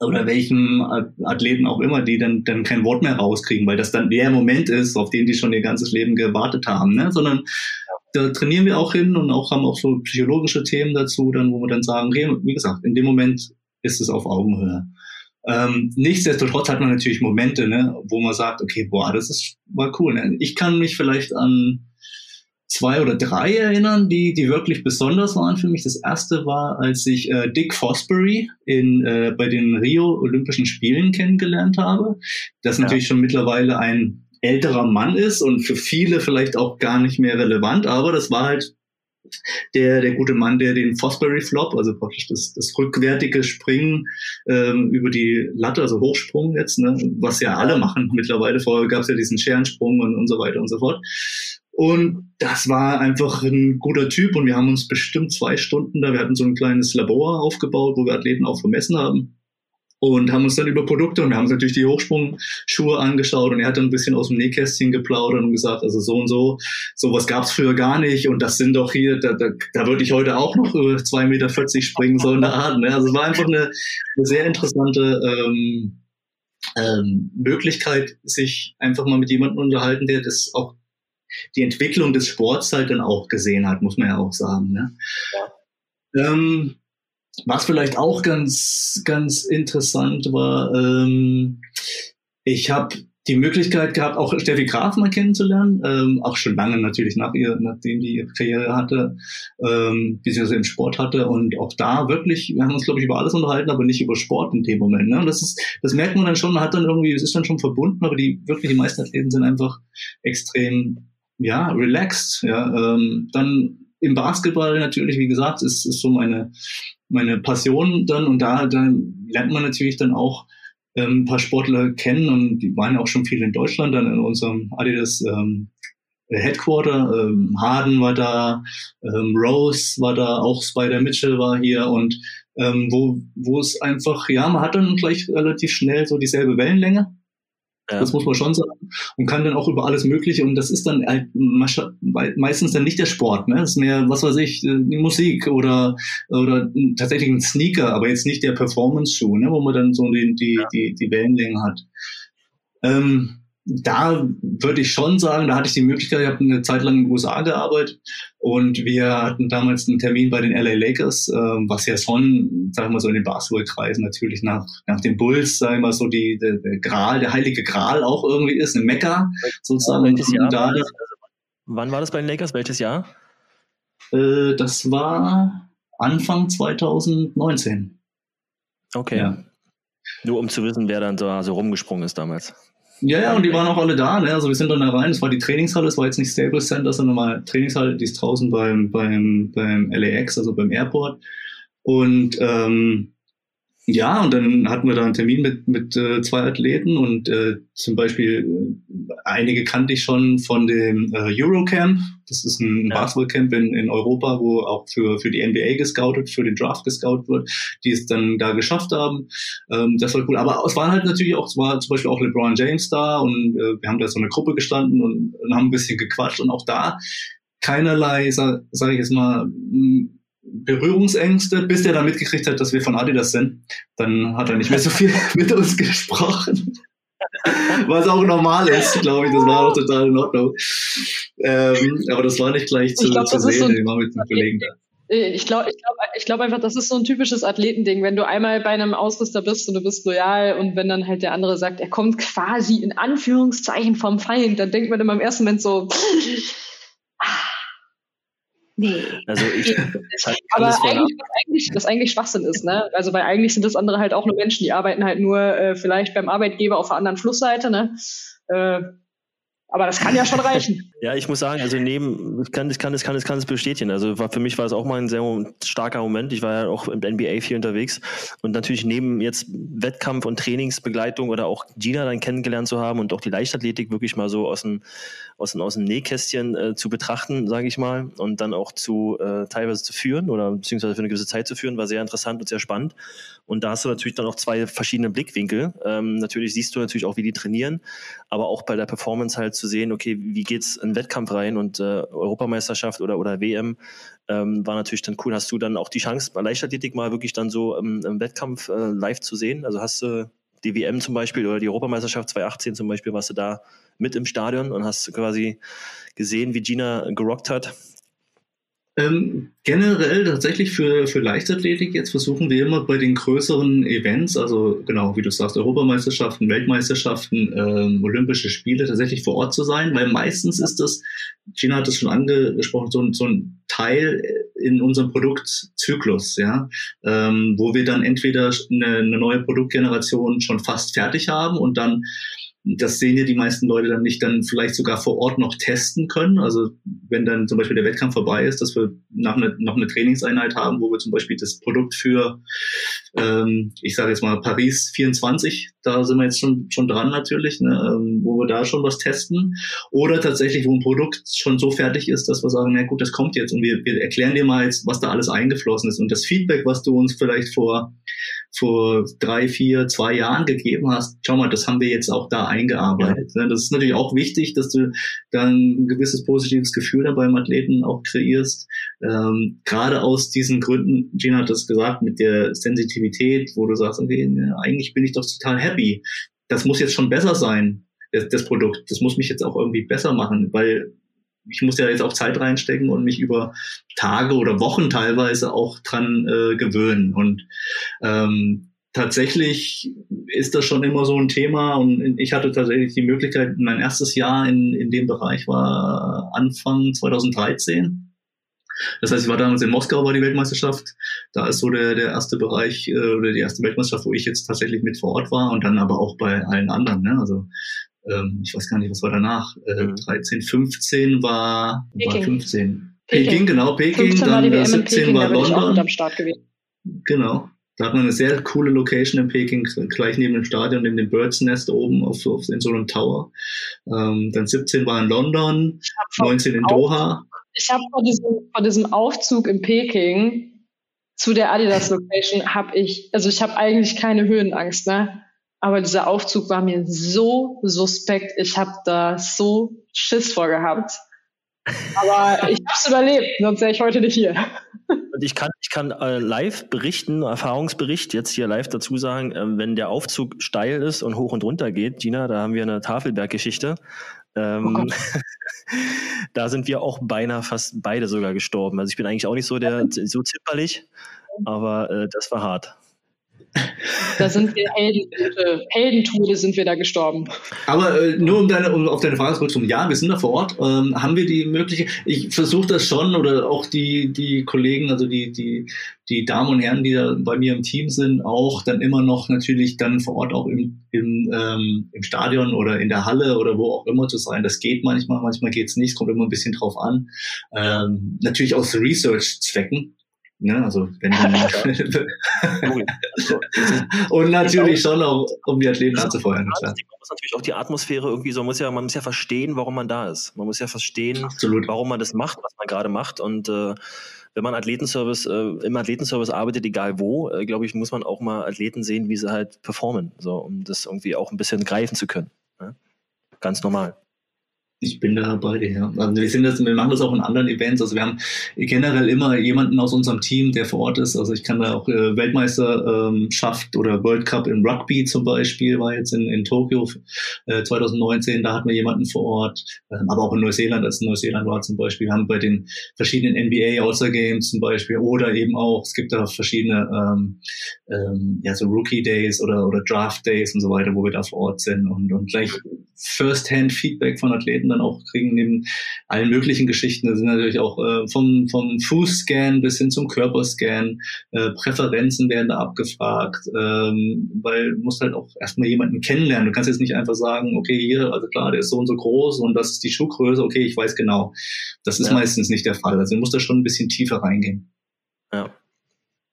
oder welchen Athleten auch immer, die dann, dann kein Wort mehr rauskriegen, weil das dann der Moment ist, auf den die schon ihr ganzes Leben gewartet haben, ne? sondern da trainieren wir auch hin und auch haben auch so psychologische Themen dazu, dann, wo wir dann sagen, wie gesagt, in dem Moment ist es auf Augenhöhe. Ähm, nichtsdestotrotz hat man natürlich Momente, ne, wo man sagt, okay, boah, das ist mal cool. Ne? Ich kann mich vielleicht an zwei oder drei erinnern, die, die wirklich besonders waren für mich. Das erste war, als ich äh, Dick Fosbury in, äh, bei den Rio Olympischen Spielen kennengelernt habe. Das ja. natürlich schon mittlerweile ein älterer Mann ist und für viele vielleicht auch gar nicht mehr relevant, aber das war halt der, der gute Mann, der den Fosbury Flop, also praktisch das, das rückwärtige Springen ähm, über die Latte, also Hochsprung jetzt, ne, was ja alle machen mittlerweile. Vorher gab es ja diesen Scherensprung und, und so weiter und so fort. Und das war einfach ein guter Typ und wir haben uns bestimmt zwei Stunden da, wir hatten so ein kleines Labor aufgebaut, wo wir Athleten auch vermessen haben und haben uns dann über Produkte und wir haben uns natürlich die Hochsprungschuhe angeschaut und er hat dann ein bisschen aus dem Nähkästchen geplaudert und gesagt, also so und so, sowas gab es früher gar nicht und das sind doch hier, da, da, da würde ich heute auch noch über 2,40 Meter springen, so in der Art. Ne? Also es war einfach eine, eine sehr interessante ähm, ähm, Möglichkeit, sich einfach mal mit jemandem unterhalten, der das auch die Entwicklung des Sports halt dann auch gesehen hat, muss man ja auch sagen. Ne? Ja. Ähm, was vielleicht auch ganz, ganz interessant war, ähm, ich habe die Möglichkeit gehabt, auch Steffi Graf mal kennenzulernen, ähm, auch schon lange natürlich nach ihr, nachdem die ihre Karriere hatte, ähm, beziehungsweise im Sport hatte und auch da wirklich, wir haben uns glaube ich über alles unterhalten, aber nicht über Sport in dem Moment. Ne? Und das ist, das merkt man dann schon, man hat dann irgendwie, es ist dann schon verbunden, aber die wirklich die meisten Athleten sind einfach extrem, ja, relaxed. Ja, ähm, dann im Basketball natürlich, wie gesagt, ist, ist so meine meine Passion dann und da, da lernt man natürlich dann auch ähm, ein paar Sportler kennen und die waren auch schon viel in Deutschland, dann in unserem Adidas ähm, Headquarter. Ähm, Harden war da, ähm, Rose war da, auch Spider Mitchell war hier und ähm, wo, wo es einfach, ja, man hat dann gleich relativ schnell so dieselbe Wellenlänge. Ja. Das muss man schon sagen. Und kann dann auch über alles Mögliche. Und das ist dann halt meistens dann nicht der Sport. Ne? Das ist mehr, was weiß ich, äh, die Musik oder, oder tatsächlich ein Sneaker, aber jetzt nicht der Performance-Schuh, ne? wo man dann so die, die, ja. die, die Wellenlänge hat. Ähm, da würde ich schon sagen, da hatte ich die Möglichkeit, ich habe eine Zeit lang in den USA gearbeitet und wir hatten damals einen Termin bei den LA Lakers, äh, was ja schon, sagen wir mal so in den Basketballkreisen natürlich nach, nach den Bulls, sagen wir mal so die, der, der Gral, der heilige Gral auch irgendwie ist, ein Mekka sozusagen. Welches Jahr da, Wann war das bei den Lakers? Welches Jahr? Äh, das war Anfang 2019. Okay. Ja. Nur um zu wissen, wer dann so, so rumgesprungen ist damals. Ja, ja, und die waren auch alle da, ne? Also wir sind dann da rein, es war die Trainingshalle, es war jetzt nicht Staples Center, sondern mal Trainingshalle, die ist draußen beim, beim, beim LAX, also beim Airport. Und ähm, ja, und dann hatten wir da einen Termin mit, mit äh, zwei Athleten und äh, zum Beispiel äh, einige kannte ich schon von dem äh, Eurocamp. Das ist ein ja. Basketballcamp in, in Europa, wo auch für, für die NBA gescoutet, für den Draft gescoutet wird, die es dann da geschafft haben. Ähm, das war cool. Aber es waren halt natürlich auch, es war zum Beispiel auch LeBron James da und äh, wir haben da so eine Gruppe gestanden und, und haben ein bisschen gequatscht und auch da keinerlei, sag, sag ich jetzt mal, Berührungsängste, bis der dann mitgekriegt hat, dass wir von Adidas sind. Dann hat er nicht mehr so viel mit uns gesprochen. Was auch normal ist, glaube ich. Das war auch total in Ordnung. Ähm, aber das war nicht gleich zu, glaub, zu sehen. So ich war mit einem Kollegen da. Ich glaube ich glaub, ich glaub einfach, das ist so ein typisches Athletending. Wenn du einmal bei einem Ausrüster bist und du bist loyal und wenn dann halt der andere sagt, er kommt quasi in Anführungszeichen vom Feind, dann denkt man immer im ersten Moment so, Nee. Also ich, aber eigentlich, was eigentlich, was eigentlich Schwachsinn ist, ne? Also weil eigentlich sind das andere halt auch nur Menschen, die arbeiten halt nur äh, vielleicht beim Arbeitgeber auf der anderen Flussseite, ne? Äh, aber das kann ja schon reichen. Ja, ich muss sagen, also neben, ich kann, ich kann, ich kann, ich kann es bestätigen. Also war, für mich war es auch mal ein sehr starker Moment. Ich war ja auch im NBA viel unterwegs und natürlich neben jetzt Wettkampf und Trainingsbegleitung oder auch Gina dann kennengelernt zu haben und auch die Leichtathletik wirklich mal so aus dem, aus dem, aus dem Nähkästchen äh, zu betrachten, sage ich mal, und dann auch zu äh, teilweise zu führen oder beziehungsweise für eine gewisse Zeit zu führen, war sehr interessant und sehr spannend. Und da hast du natürlich dann auch zwei verschiedene Blickwinkel. Ähm, natürlich siehst du natürlich auch, wie die trainieren, aber auch bei der Performance halt zu sehen, okay, wie geht's in Wettkampf rein und äh, Europameisterschaft oder, oder WM ähm, war natürlich dann cool. Hast du dann auch die Chance, bei Leichtathletik mal wirklich dann so im, im Wettkampf äh, live zu sehen? Also hast du die WM zum Beispiel oder die Europameisterschaft 2018 zum Beispiel, warst du da mit im Stadion und hast quasi gesehen, wie Gina gerockt hat? Ähm, generell tatsächlich für, für Leichtathletik jetzt versuchen wir immer bei den größeren Events, also genau, wie du sagst, Europameisterschaften, Weltmeisterschaften, ähm, Olympische Spiele tatsächlich vor Ort zu sein, weil meistens ist das, Gina hat das schon angesprochen, so, so ein Teil in unserem Produktzyklus, ja, ähm, wo wir dann entweder eine, eine neue Produktgeneration schon fast fertig haben und dann das sehen ja die meisten Leute dann nicht, dann vielleicht sogar vor Ort noch testen können. Also wenn dann zum Beispiel der Wettkampf vorbei ist, dass wir nach eine, noch eine Trainingseinheit haben, wo wir zum Beispiel das Produkt für, ähm, ich sage jetzt mal Paris 24, da sind wir jetzt schon, schon dran natürlich, ne, ähm, wo wir da schon was testen. Oder tatsächlich, wo ein Produkt schon so fertig ist, dass wir sagen, na gut, das kommt jetzt und wir, wir erklären dir mal jetzt, was da alles eingeflossen ist. Und das Feedback, was du uns vielleicht vor vor drei, vier, zwei Jahren gegeben hast, schau mal, das haben wir jetzt auch da eingearbeitet. Ja. Das ist natürlich auch wichtig, dass du dann ein gewisses positives Gefühl da beim Athleten auch kreierst. Ähm, gerade aus diesen Gründen, Gina hat das gesagt, mit der Sensitivität, wo du sagst, okay, eigentlich bin ich doch total happy. Das muss jetzt schon besser sein, das, das Produkt. Das muss mich jetzt auch irgendwie besser machen, weil ich muss ja jetzt auch Zeit reinstecken und mich über Tage oder Wochen teilweise auch dran äh, gewöhnen. Und ähm, tatsächlich ist das schon immer so ein Thema und ich hatte tatsächlich die Möglichkeit, mein erstes Jahr in, in dem Bereich war Anfang 2013 das heißt, ich war damals in Moskau, war die Weltmeisterschaft. Da ist so der, der erste Bereich äh, oder die erste Weltmeisterschaft, wo ich jetzt tatsächlich mit vor Ort war und dann aber auch bei allen anderen. Ne? Also ähm, ich weiß gar nicht, was war danach. Äh, mhm. 13, 15 war, war 15. Peking, Peking genau, Peking. Dann war 17 Peking, war London. am Start gewesen. Genau. Da hat man eine sehr coole Location in Peking, gleich neben dem Stadion, neben dem Birds Nest oben auf, auf in so einem Tower. Ähm, dann 17 war in London, 19 in Doha ich habe vor diesem, vor diesem Aufzug in Peking zu der Adidas Location habe ich, also ich habe eigentlich keine Höhenangst, ne? Aber dieser Aufzug war mir so suspekt. Ich habe da so Schiss vor gehabt. Aber ich habe es überlebt, sonst wäre ich heute nicht hier. Und ich kann, ich kann äh, live berichten, Erfahrungsbericht jetzt hier live dazu sagen, äh, wenn der Aufzug steil ist und hoch und runter geht, Gina, da haben wir eine Tafelberggeschichte. Ähm, oh da sind wir auch beinahe fast beide sogar gestorben. Also ich bin eigentlich auch nicht so der so zimperlich, aber äh, das war hart. Da sind wir Heldentode, Heldentode sind wir da gestorben. Aber äh, nur um, deine, um auf deine Frage zurückzukommen, ja, wir sind da vor Ort. Ähm, haben wir die Möglichkeit, ich versuche das schon oder auch die, die Kollegen, also die, die, die Damen und Herren, die da bei mir im Team sind, auch dann immer noch natürlich dann vor Ort auch im, im, ähm, im Stadion oder in der Halle oder wo auch immer zu sein. Das geht manchmal, manchmal geht es nicht, kommt immer ein bisschen drauf an. Ähm, natürlich aus Research-Zwecken Ne? Also wenn und natürlich schon auch, um die Athleten anzufeuern. Man muss natürlich auch die Atmosphäre irgendwie so, man muss ja, man muss ja verstehen, warum man da ist. Man muss ja verstehen, Absolut. warum man das macht, was man gerade macht. Und äh, wenn man Athletenservice, äh, im Athletenservice arbeitet, egal wo, äh, glaube ich, muss man auch mal Athleten sehen, wie sie halt performen, so, um das irgendwie auch ein bisschen greifen zu können. Ne? Ganz normal. Ich bin da bei dir, ja. Also wir, sind das, wir machen das auch in anderen Events. Also wir haben generell immer jemanden aus unserem Team, der vor Ort ist. Also ich kann da auch äh, Weltmeisterschaft ähm, oder World Cup in Rugby zum Beispiel, war jetzt in, in Tokio äh, 2019, da hatten wir jemanden vor Ort, ähm, aber auch in Neuseeland, als in Neuseeland war zum Beispiel. Wir haben bei den verschiedenen NBA All-Star Games zum Beispiel oder eben auch, es gibt da verschiedene ähm, ähm, ja, so Rookie Days oder, oder Draft Days und so weiter, wo wir da vor Ort sind und, und gleich First-Hand Feedback von Athleten Athleten dann auch kriegen, neben allen möglichen Geschichten. Das sind natürlich auch äh, vom, vom Fußscan bis hin zum Körperscan, äh, Präferenzen werden da abgefragt, ähm, weil du musst halt auch erstmal jemanden kennenlernen. Du kannst jetzt nicht einfach sagen, okay, hier, also klar, der ist so und so groß und das ist die Schuhgröße, okay, ich weiß genau. Das ist ja. meistens nicht der Fall. Also du musst da schon ein bisschen tiefer reingehen. Ja.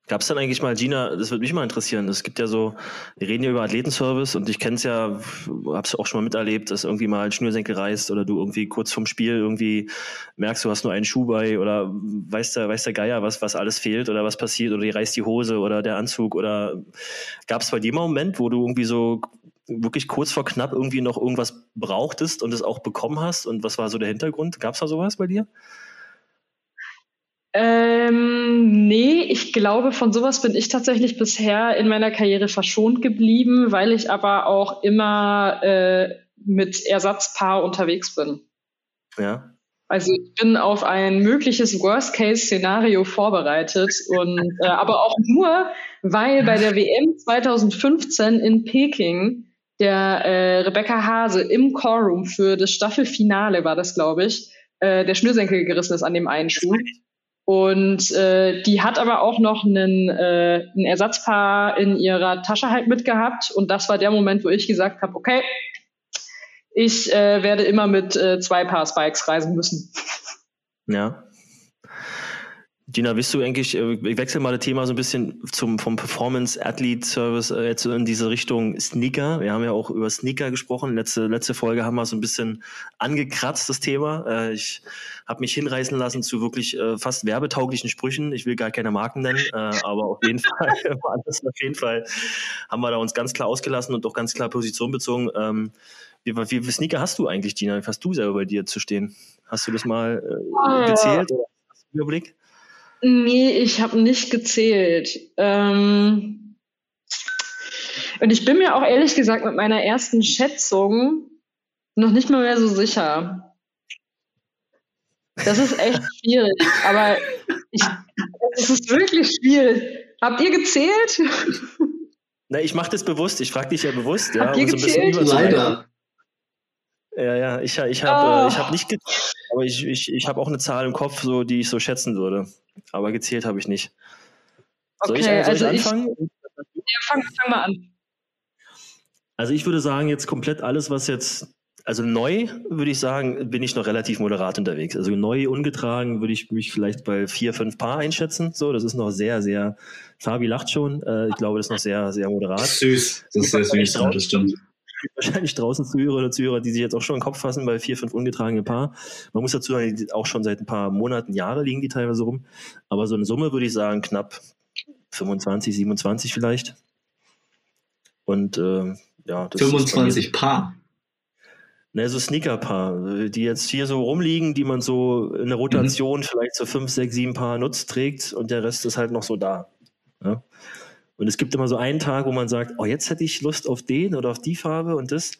Gab es denn eigentlich mal, Gina, das würde mich mal interessieren, es gibt ja so, wir reden ja über Athletenservice und ich kenne es ja, hab's auch schon mal miterlebt, dass irgendwie mal ein Schnürsenkel reißt oder du irgendwie kurz vorm Spiel irgendwie merkst, du hast nur einen Schuh bei oder weiß der, weiß der Geier, was, was alles fehlt oder was passiert oder die reißt die Hose oder der Anzug oder gab es bei dir mal einen Moment, wo du irgendwie so wirklich kurz vor knapp irgendwie noch irgendwas brauchtest und es auch bekommen hast und was war so der Hintergrund? Gab es da sowas bei dir? Ähm, nee, ich glaube, von sowas bin ich tatsächlich bisher in meiner Karriere verschont geblieben, weil ich aber auch immer äh, mit Ersatzpaar unterwegs bin. Ja. Also ich bin auf ein mögliches Worst-Case-Szenario vorbereitet und äh, aber auch nur, weil bei der WM 2015 in Peking der äh, Rebecca Hase im Choreroom für das Staffelfinale war das, glaube ich, äh, der Schnürsenkel gerissen ist an dem einen Schuh. Und äh, die hat aber auch noch einen, äh, ein Ersatzpaar in ihrer Tasche halt mitgehabt. Und das war der Moment, wo ich gesagt habe, okay, ich äh, werde immer mit äh, zwei Paar Spikes reisen müssen. Ja. Gina, bist du eigentlich, äh, ich wechsle mal das Thema so ein bisschen zum, vom Performance Athlete Service äh, jetzt in diese Richtung Sneaker. Wir haben ja auch über Sneaker gesprochen. Letzte, letzte Folge haben wir so ein bisschen angekratzt, das Thema. Äh, ich habe mich hinreißen lassen zu wirklich fast werbetauglichen Sprüchen. Ich will gar keine Marken nennen, aber auf jeden Fall auf jeden Fall, haben wir da uns ganz klar ausgelassen und auch ganz klar Position bezogen. Ähm, wie, wie viele Sneaker hast du eigentlich, Gina? Wie hast du selber bei dir zu stehen? Hast du das mal äh, gezählt Überblick? Nee, ich habe nicht gezählt. Ähm und ich bin mir auch ehrlich gesagt mit meiner ersten Schätzung noch nicht mal mehr so sicher. Das ist echt schwierig, aber es ist wirklich schwierig. Habt ihr gezählt? Na, ich mache das bewusst. Ich frage dich ja bewusst. Ja, Habt ihr um so ein gezählt? Leider. Ja, ja, ich, ich habe Oh. ich hab nicht gezählt, aber ich, ich, ich habe auch eine Zahl im Kopf, so, die ich so schätzen würde. Aber gezählt habe ich nicht. Soll ich, Okay, soll also ich ich- anfangen? Ja, fang, fang mal an. Also ich würde sagen, jetzt komplett alles, was jetzt, also neu, würde ich sagen, bin ich noch relativ moderat unterwegs. Also neu, ungetragen, würde ich mich vielleicht bei vier, fünf Paar einschätzen. So, das ist noch sehr, sehr, Fabi lacht schon. Äh, ich glaube, das ist noch sehr, sehr moderat. Süß. Das ist sehr süß, das stimmt. wahrscheinlich draußen Zuhörer und Zuhörer, die sich jetzt auch schon den Kopf fassen bei vier, fünf ungetragene Paar. Man muss dazu sagen, die auch schon seit ein paar Monaten, Jahre liegen die teilweise rum. Aber so eine Summe würde ich sagen, knapp 25, 27 vielleicht. Und äh, ja, das ist bei mir 25 Paar. Ne, so Sneaker-Paar, die jetzt hier so rumliegen, die man so in der Rotation vielleicht so fünf, sechs, sieben Paar nutzt, trägt und der Rest ist halt noch so da. Ja? Und es gibt immer so einen Tag, wo man sagt, oh, jetzt hätte ich Lust auf den oder auf die Farbe und das.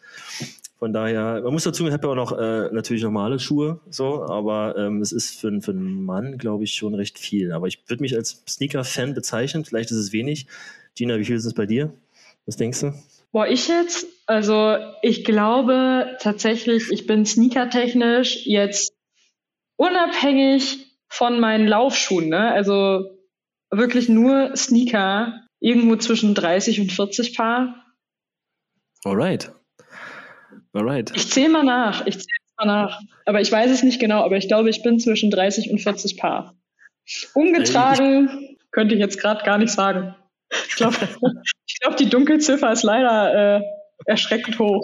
Von daher, man muss dazu, ich habe ja auch noch äh, natürlich normale Schuhe, so, aber ähm, es ist für, für einen Mann, glaube ich, schon recht viel. Aber ich würde mich als Sneaker-Fan bezeichnen, vielleicht ist es wenig. Gina, wie viel ist es bei dir? Was denkst du? Boah, ich jetzt? Also ich glaube tatsächlich, ich bin sneakertechnisch jetzt unabhängig von meinen Laufschuhen, ne? Also wirklich nur Sneaker, irgendwo zwischen 30 und 40 Paar. Alright. Alright. Ich zähle mal nach, ich zähle mal nach. Aber ich weiß es nicht genau, aber ich glaube, ich bin zwischen 30 und 40 Paar. Ungetragen könnte ich jetzt gerade gar nicht sagen. Ich glaube, ich glaub, die Dunkelziffer ist leider äh, erschreckend hoch,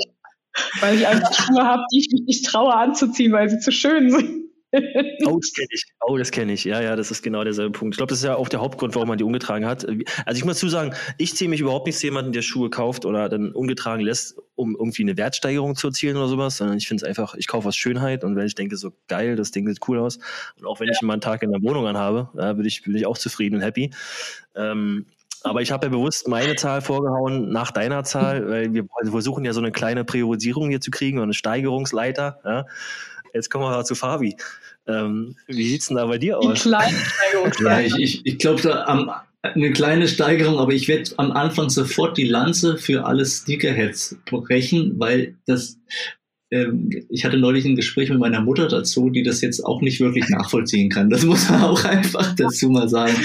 weil ich einfach Schuhe habe, die ich mich nicht traue anzuziehen, weil sie zu schön sind. Oh, das kenne ich. Oh, das kenne ich. Ja, ja, das ist genau derselbe Punkt. Ich glaube, das ist ja auch der Hauptgrund, warum man die ungetragen hat. Also ich muss dazu sagen, ich ziehe mich überhaupt nicht zu jemandem, der Schuhe kauft oder dann ungetragen lässt, um irgendwie eine Wertsteigerung zu erzielen oder sowas, sondern ich finde es einfach, ich kaufe aus Schönheit und wenn ich denke, so geil, das Ding sieht cool aus und auch wenn ich mal einen Tag in der Wohnung anhabe, ja, bin ich, bin ich auch zufrieden und happy. Ähm, aber ich habe ja bewusst meine Zahl vorgehauen nach deiner Zahl, weil wir also versuchen ja so eine kleine Priorisierung hier zu kriegen und eine Steigerungsleiter. Ja. Jetzt kommen wir mal zu Fabi. Ähm, wie sieht's denn da bei dir aus? kleinen Ja, Steigerungen. ich, ich, ich glaube, da am, eine kleine Steigerung, aber ich werde am Anfang sofort die Lanze für alle Sneakerheads brechen, weil das, ähm, ich hatte neulich ein Gespräch mit meiner Mutter dazu, die das jetzt auch nicht wirklich nachvollziehen kann. Das muss man auch einfach dazu mal sagen.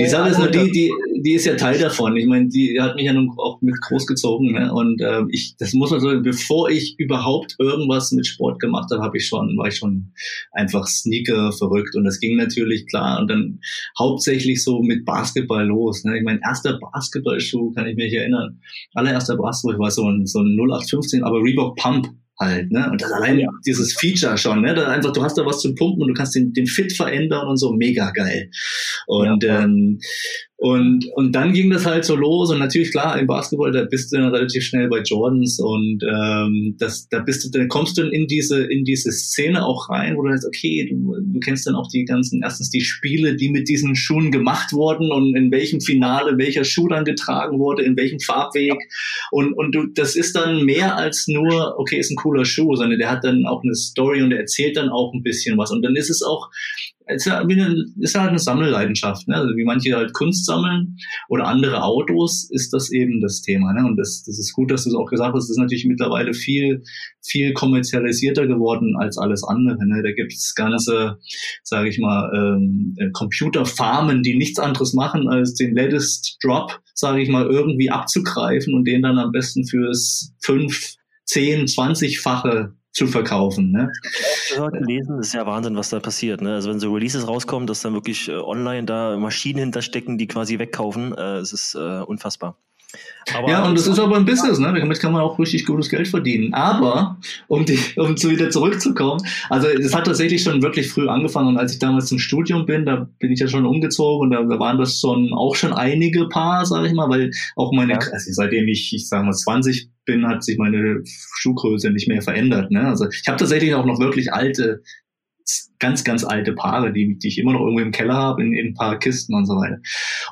Die Sache ist nur die, die, die ist ja Teil davon. Ich meine, die hat mich ja nun auch mit großgezogen. Ne? Und ähm, ich, das muss man so, bevor ich überhaupt irgendwas mit Sport gemacht habe, habe ich schon, war ich schon einfach Sneaker verrückt. Und das ging natürlich klar. Und dann hauptsächlich so mit Basketball los. Ne? Ich mein erster Basketballschuh, kann ich mich erinnern. Allererster Basketball war so ein, so ein 0815, aber Reebok Pump halt, ne? Und das allein Ja. dieses Feature schon, ne? Da einfach, du hast da was zum Pumpen und du kannst den, den Fit verändern und so, mega geil. Und Ja, ähm, und und dann ging das halt so los. Und natürlich klar im Basketball da bist du dann relativ schnell bei Jordans. Und ähm, das da bist du dann kommst du in diese in diese Szene auch rein, wo du sagst okay du, du kennst dann auch die ganzen erstens die Spiele, die mit diesen Schuhen gemacht wurden und in welchem Finale welcher Schuh dann getragen wurde, in welchem Farbweg. Und und du das ist dann mehr als nur okay ist ein cooler Schuh, sondern der hat dann auch eine Story und der erzählt dann auch ein bisschen was. Und dann ist es auch ist ja wie eine, ist halt eine Sammelleidenschaft, ne? Also wie manche halt Kunst sammeln oder andere Autos, ist das eben das Thema. Ne? Und das, das ist gut, dass du es auch gesagt hast, das ist natürlich mittlerweile viel, viel kommerzialisierter geworden als alles andere. Ne? Da gibt's ganze, sage ich mal, ähm, äh, Computerfarmen, die nichts anderes machen, als den latest Drop, sage ich mal, irgendwie abzugreifen und den dann am besten fürs fünf, zehn, zwanzigfache zu verkaufen. Ne? gehört, gelesen, das ist ja Wahnsinn, was da passiert. Ne? Also wenn so Releases rauskommen, dass dann wirklich äh, online da Maschinen hinterstecken, die quasi wegkaufen, äh, es ist äh, unfassbar. Aber ja, und das ist aber ein Business, ne? Damit kann man auch richtig gutes Geld verdienen. Aber, um, die, um zu wieder zurückzukommen, also es hat tatsächlich schon wirklich früh angefangen und als ich damals zum Studium bin, da bin ich ja schon umgezogen und da, da waren das schon auch schon einige Paar, sage ich mal, weil auch meine, also seitdem ich, ich sage mal, 20 bin, hat sich meine Schuhgröße nicht mehr verändert. Ne? Also ich habe tatsächlich auch noch wirklich alte, ganz, ganz alte Paare, die, die ich immer noch irgendwo im Keller habe, in, in ein paar Kisten und so weiter.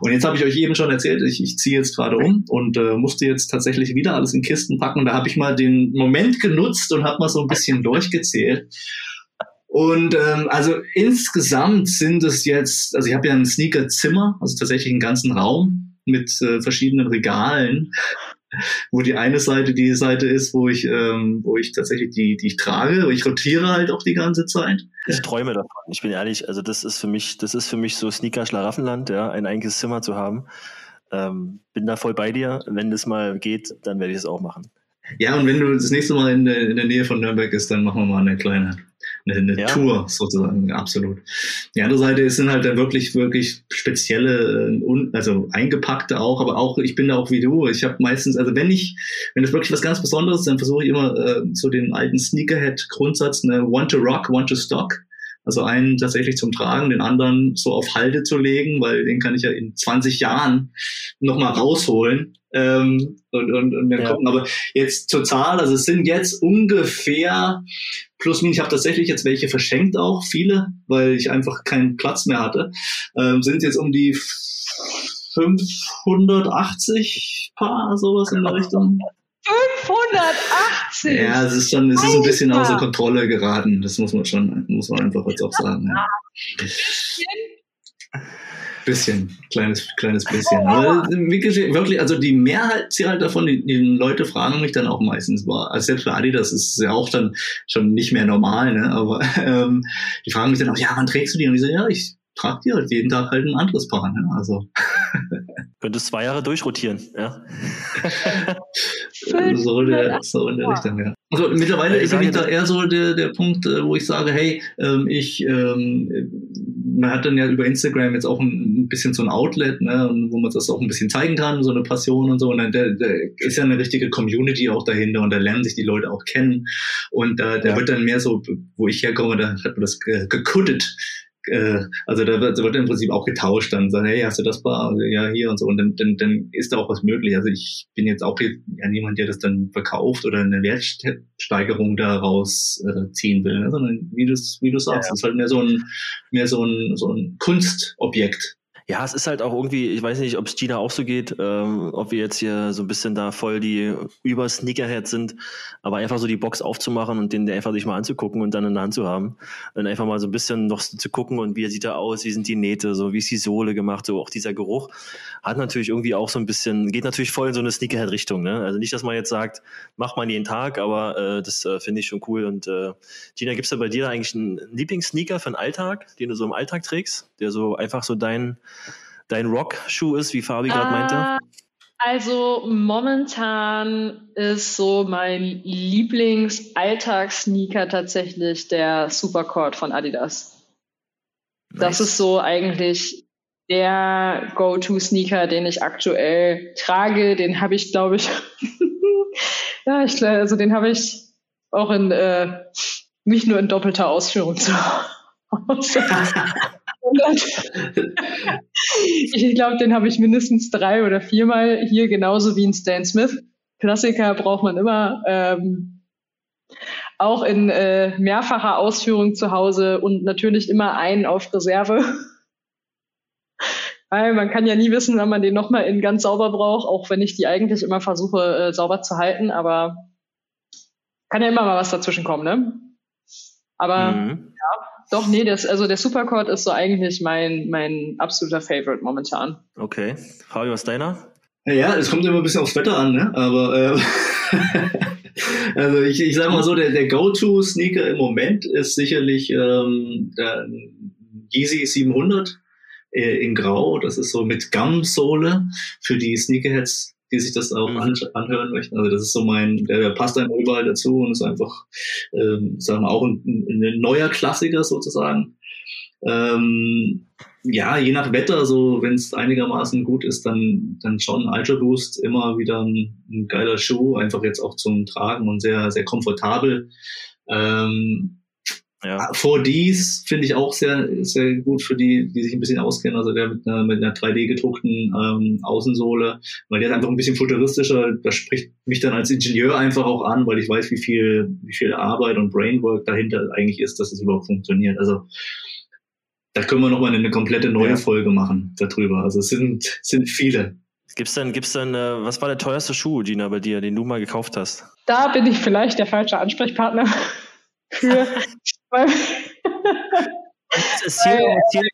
Und jetzt habe ich euch eben schon erzählt, ich, ich ziehe jetzt gerade um und äh, musste jetzt tatsächlich wieder alles in Kisten packen. Da habe ich mal den Moment genutzt und habe mal so ein bisschen durchgezählt. Und ähm, also insgesamt sind es jetzt, also ich habe ja ein Sneakerzimmer, also tatsächlich einen ganzen Raum. mit äh, verschiedenen Regalen, wo die eine Seite die Seite ist, wo ich, ähm, wo ich tatsächlich die, die ich trage. Ich rotiere halt auch die ganze Zeit. Ich träume davon. Ich bin ehrlich, also das ist für mich, das ist für mich so Sneaker-Schlaraffenland, ja, ein eigenes Zimmer zu haben. Ähm, bin da voll bei dir. Wenn das mal geht, dann werde ich es auch machen. Ja, und wenn du das nächste Mal in der, in der Nähe von Nürnberg bist, dann machen wir mal eine kleine eine, eine ja. Tour sozusagen, absolut. Die andere Seite sind halt dann wirklich, wirklich spezielle, also eingepackte auch, aber auch, ich bin da auch wie du. Ich habe meistens, also wenn ich, wenn es wirklich was ganz Besonderes ist, dann versuche ich immer äh, so den alten Sneakerhead-Grundsatz, ne, want to rock, want to stock. Also einen tatsächlich zum Tragen, den anderen so auf Halde zu legen, weil den kann ich ja in 20 Jahren nochmal rausholen ähm, und, und, und dann ja. gucken. Aber jetzt zur Zahl, also es sind jetzt ungefähr plus minus, ich habe tatsächlich jetzt welche verschenkt auch, viele, weil ich einfach keinen Platz mehr hatte, ähm, sind jetzt um die 580 Paar, sowas in der Richtung. 580! Ja, es ist schon, es ist ein bisschen außer Kontrolle geraten. Das muss man schon, muss man einfach jetzt auch sagen. Ja. Bisschen, kleines, kleines bisschen. Aber wirklich, wirklich, also die Mehrheit halt davon, die, die Leute fragen mich dann auch meistens, also selbst für Adidas ist es ja auch dann schon nicht mehr normal, ne? Aber ähm, die fragen mich dann auch, ja, wann trägst du die? Und ich so, ja, ich trage die halt jeden Tag halt ein anderes Paar, ne? Also. Könntest zwei Jahre durchrotieren, ja. so, der, so in der Richtung, ja. Also mittlerweile ja, bin ich da eher so der, der Punkt, äh, wo ich sage, hey, ähm, ich, ähm, man hat dann ja über Instagram jetzt auch ein, ein bisschen so ein Outlet, ne, wo man das auch ein bisschen zeigen kann, so eine Passion und so. Und dann der, der ist ja eine richtige Community auch dahinter und da lernen sich die Leute auch kennen. Und äh, der ja. wird dann mehr so, wo ich herkomme, da hat man das gekuddet äh, also da wird, da wird im Prinzip auch getauscht, dann sagen, hey, hast du das Bar? Ja, hier und so. Und dann, dann, dann ist da auch was möglich. Also ich bin jetzt auch hier, ja, niemand, der das dann verkauft oder eine Wertsteigerung daraus äh, ziehen will, ne? sondern wie du wie du sagst, ja, ja. ist halt mehr so ein mehr so ein so ein Kunstobjekt. Ja, es ist halt auch irgendwie, ich weiß nicht, ob es Gina auch so geht, ähm, ob wir jetzt hier so ein bisschen da voll die über Sneakerhead sind, aber einfach so die Box aufzumachen und den einfach sich mal anzugucken und dann in der Hand zu haben. Und einfach mal so ein bisschen noch zu gucken und wie sieht er aus, wie sind die Nähte, so wie ist die Sohle gemacht, so auch dieser Geruch hat natürlich irgendwie auch so ein bisschen, geht natürlich voll in so eine Sneakerhead-Richtung. Ne? Also nicht, dass man jetzt sagt, macht man jeden Tag, aber äh, das äh, finde ich schon cool. Und äh, Gina, gibt's da bei dir eigentlich einen Lieblingssneaker für den Alltag, den du so im Alltag trägst, der so einfach so dein dein Rock-Schuh ist, wie Fabi gerade meinte? Ah, also momentan ist so mein Lieblings-Alltagssneaker tatsächlich der Supercord von Adidas. Nice. Das ist so eigentlich der Go-To-Sneaker, den ich aktuell trage. Den habe ich, glaube ich, ja, ich, also den habe ich auch in äh, nicht nur in doppelter Ausführung zu Hause. ich glaube, den habe ich mindestens drei oder viermal hier, genauso wie ein Stan Smith. Klassiker braucht man immer. Ähm, auch in äh, mehrfacher Ausführung zu Hause und natürlich immer einen auf Reserve. Weil man kann ja nie wissen, wann man den nochmal in ganz sauber braucht, auch wenn ich die eigentlich immer versuche, äh, sauber zu halten, aber kann ja immer mal was dazwischen kommen, ne? Aber mhm. ja, doch, nee, das, also der Supercord ist so eigentlich mein, mein absoluter Favorite momentan. Okay. Fabio, was deiner? Ja, es kommt immer ein bisschen aufs Wetter an, ne? Aber äh, also ich, ich sage mal so, der, der Go-To-Sneaker im Moment ist sicherlich ähm, der Yeezy 700 äh, in Grau. Das ist so mit Gum-Sohle für die Sneakerheads die sich das auch mhm. anhören möchten. Also das ist so mein, der, der passt dann überall dazu und ist einfach, ähm, sagen wir auch ein, ein neuer Klassiker sozusagen. Ähm, ja, je nach Wetter, so wenn es einigermaßen gut ist, dann, dann schon Ultra Boost immer wieder ein, ein, geiler Schuh, einfach jetzt auch zum Tragen und sehr, sehr komfortabel. Ähm, ja. 4Ds finde ich auch sehr, sehr gut für die, die sich ein bisschen auskennen. Also der mit einer, mit einer 3D gedruckten ähm, Außensohle, weil der ist einfach ein bisschen futuristischer. Das spricht mich dann als Ingenieur einfach auch an, weil ich weiß, wie viel, wie viel Arbeit und Brainwork dahinter eigentlich ist, dass es überhaupt funktioniert. Also da können wir nochmal eine komplette neue ja. Folge machen darüber. Also es sind, sind viele. Gibt's denn, gibt's denn, äh, was war der teuerste Schuh, Gina, bei dir, den du mal gekauft hast? Da bin ich vielleicht der falsche Ansprechpartner für. Weil, erzähl, erzähl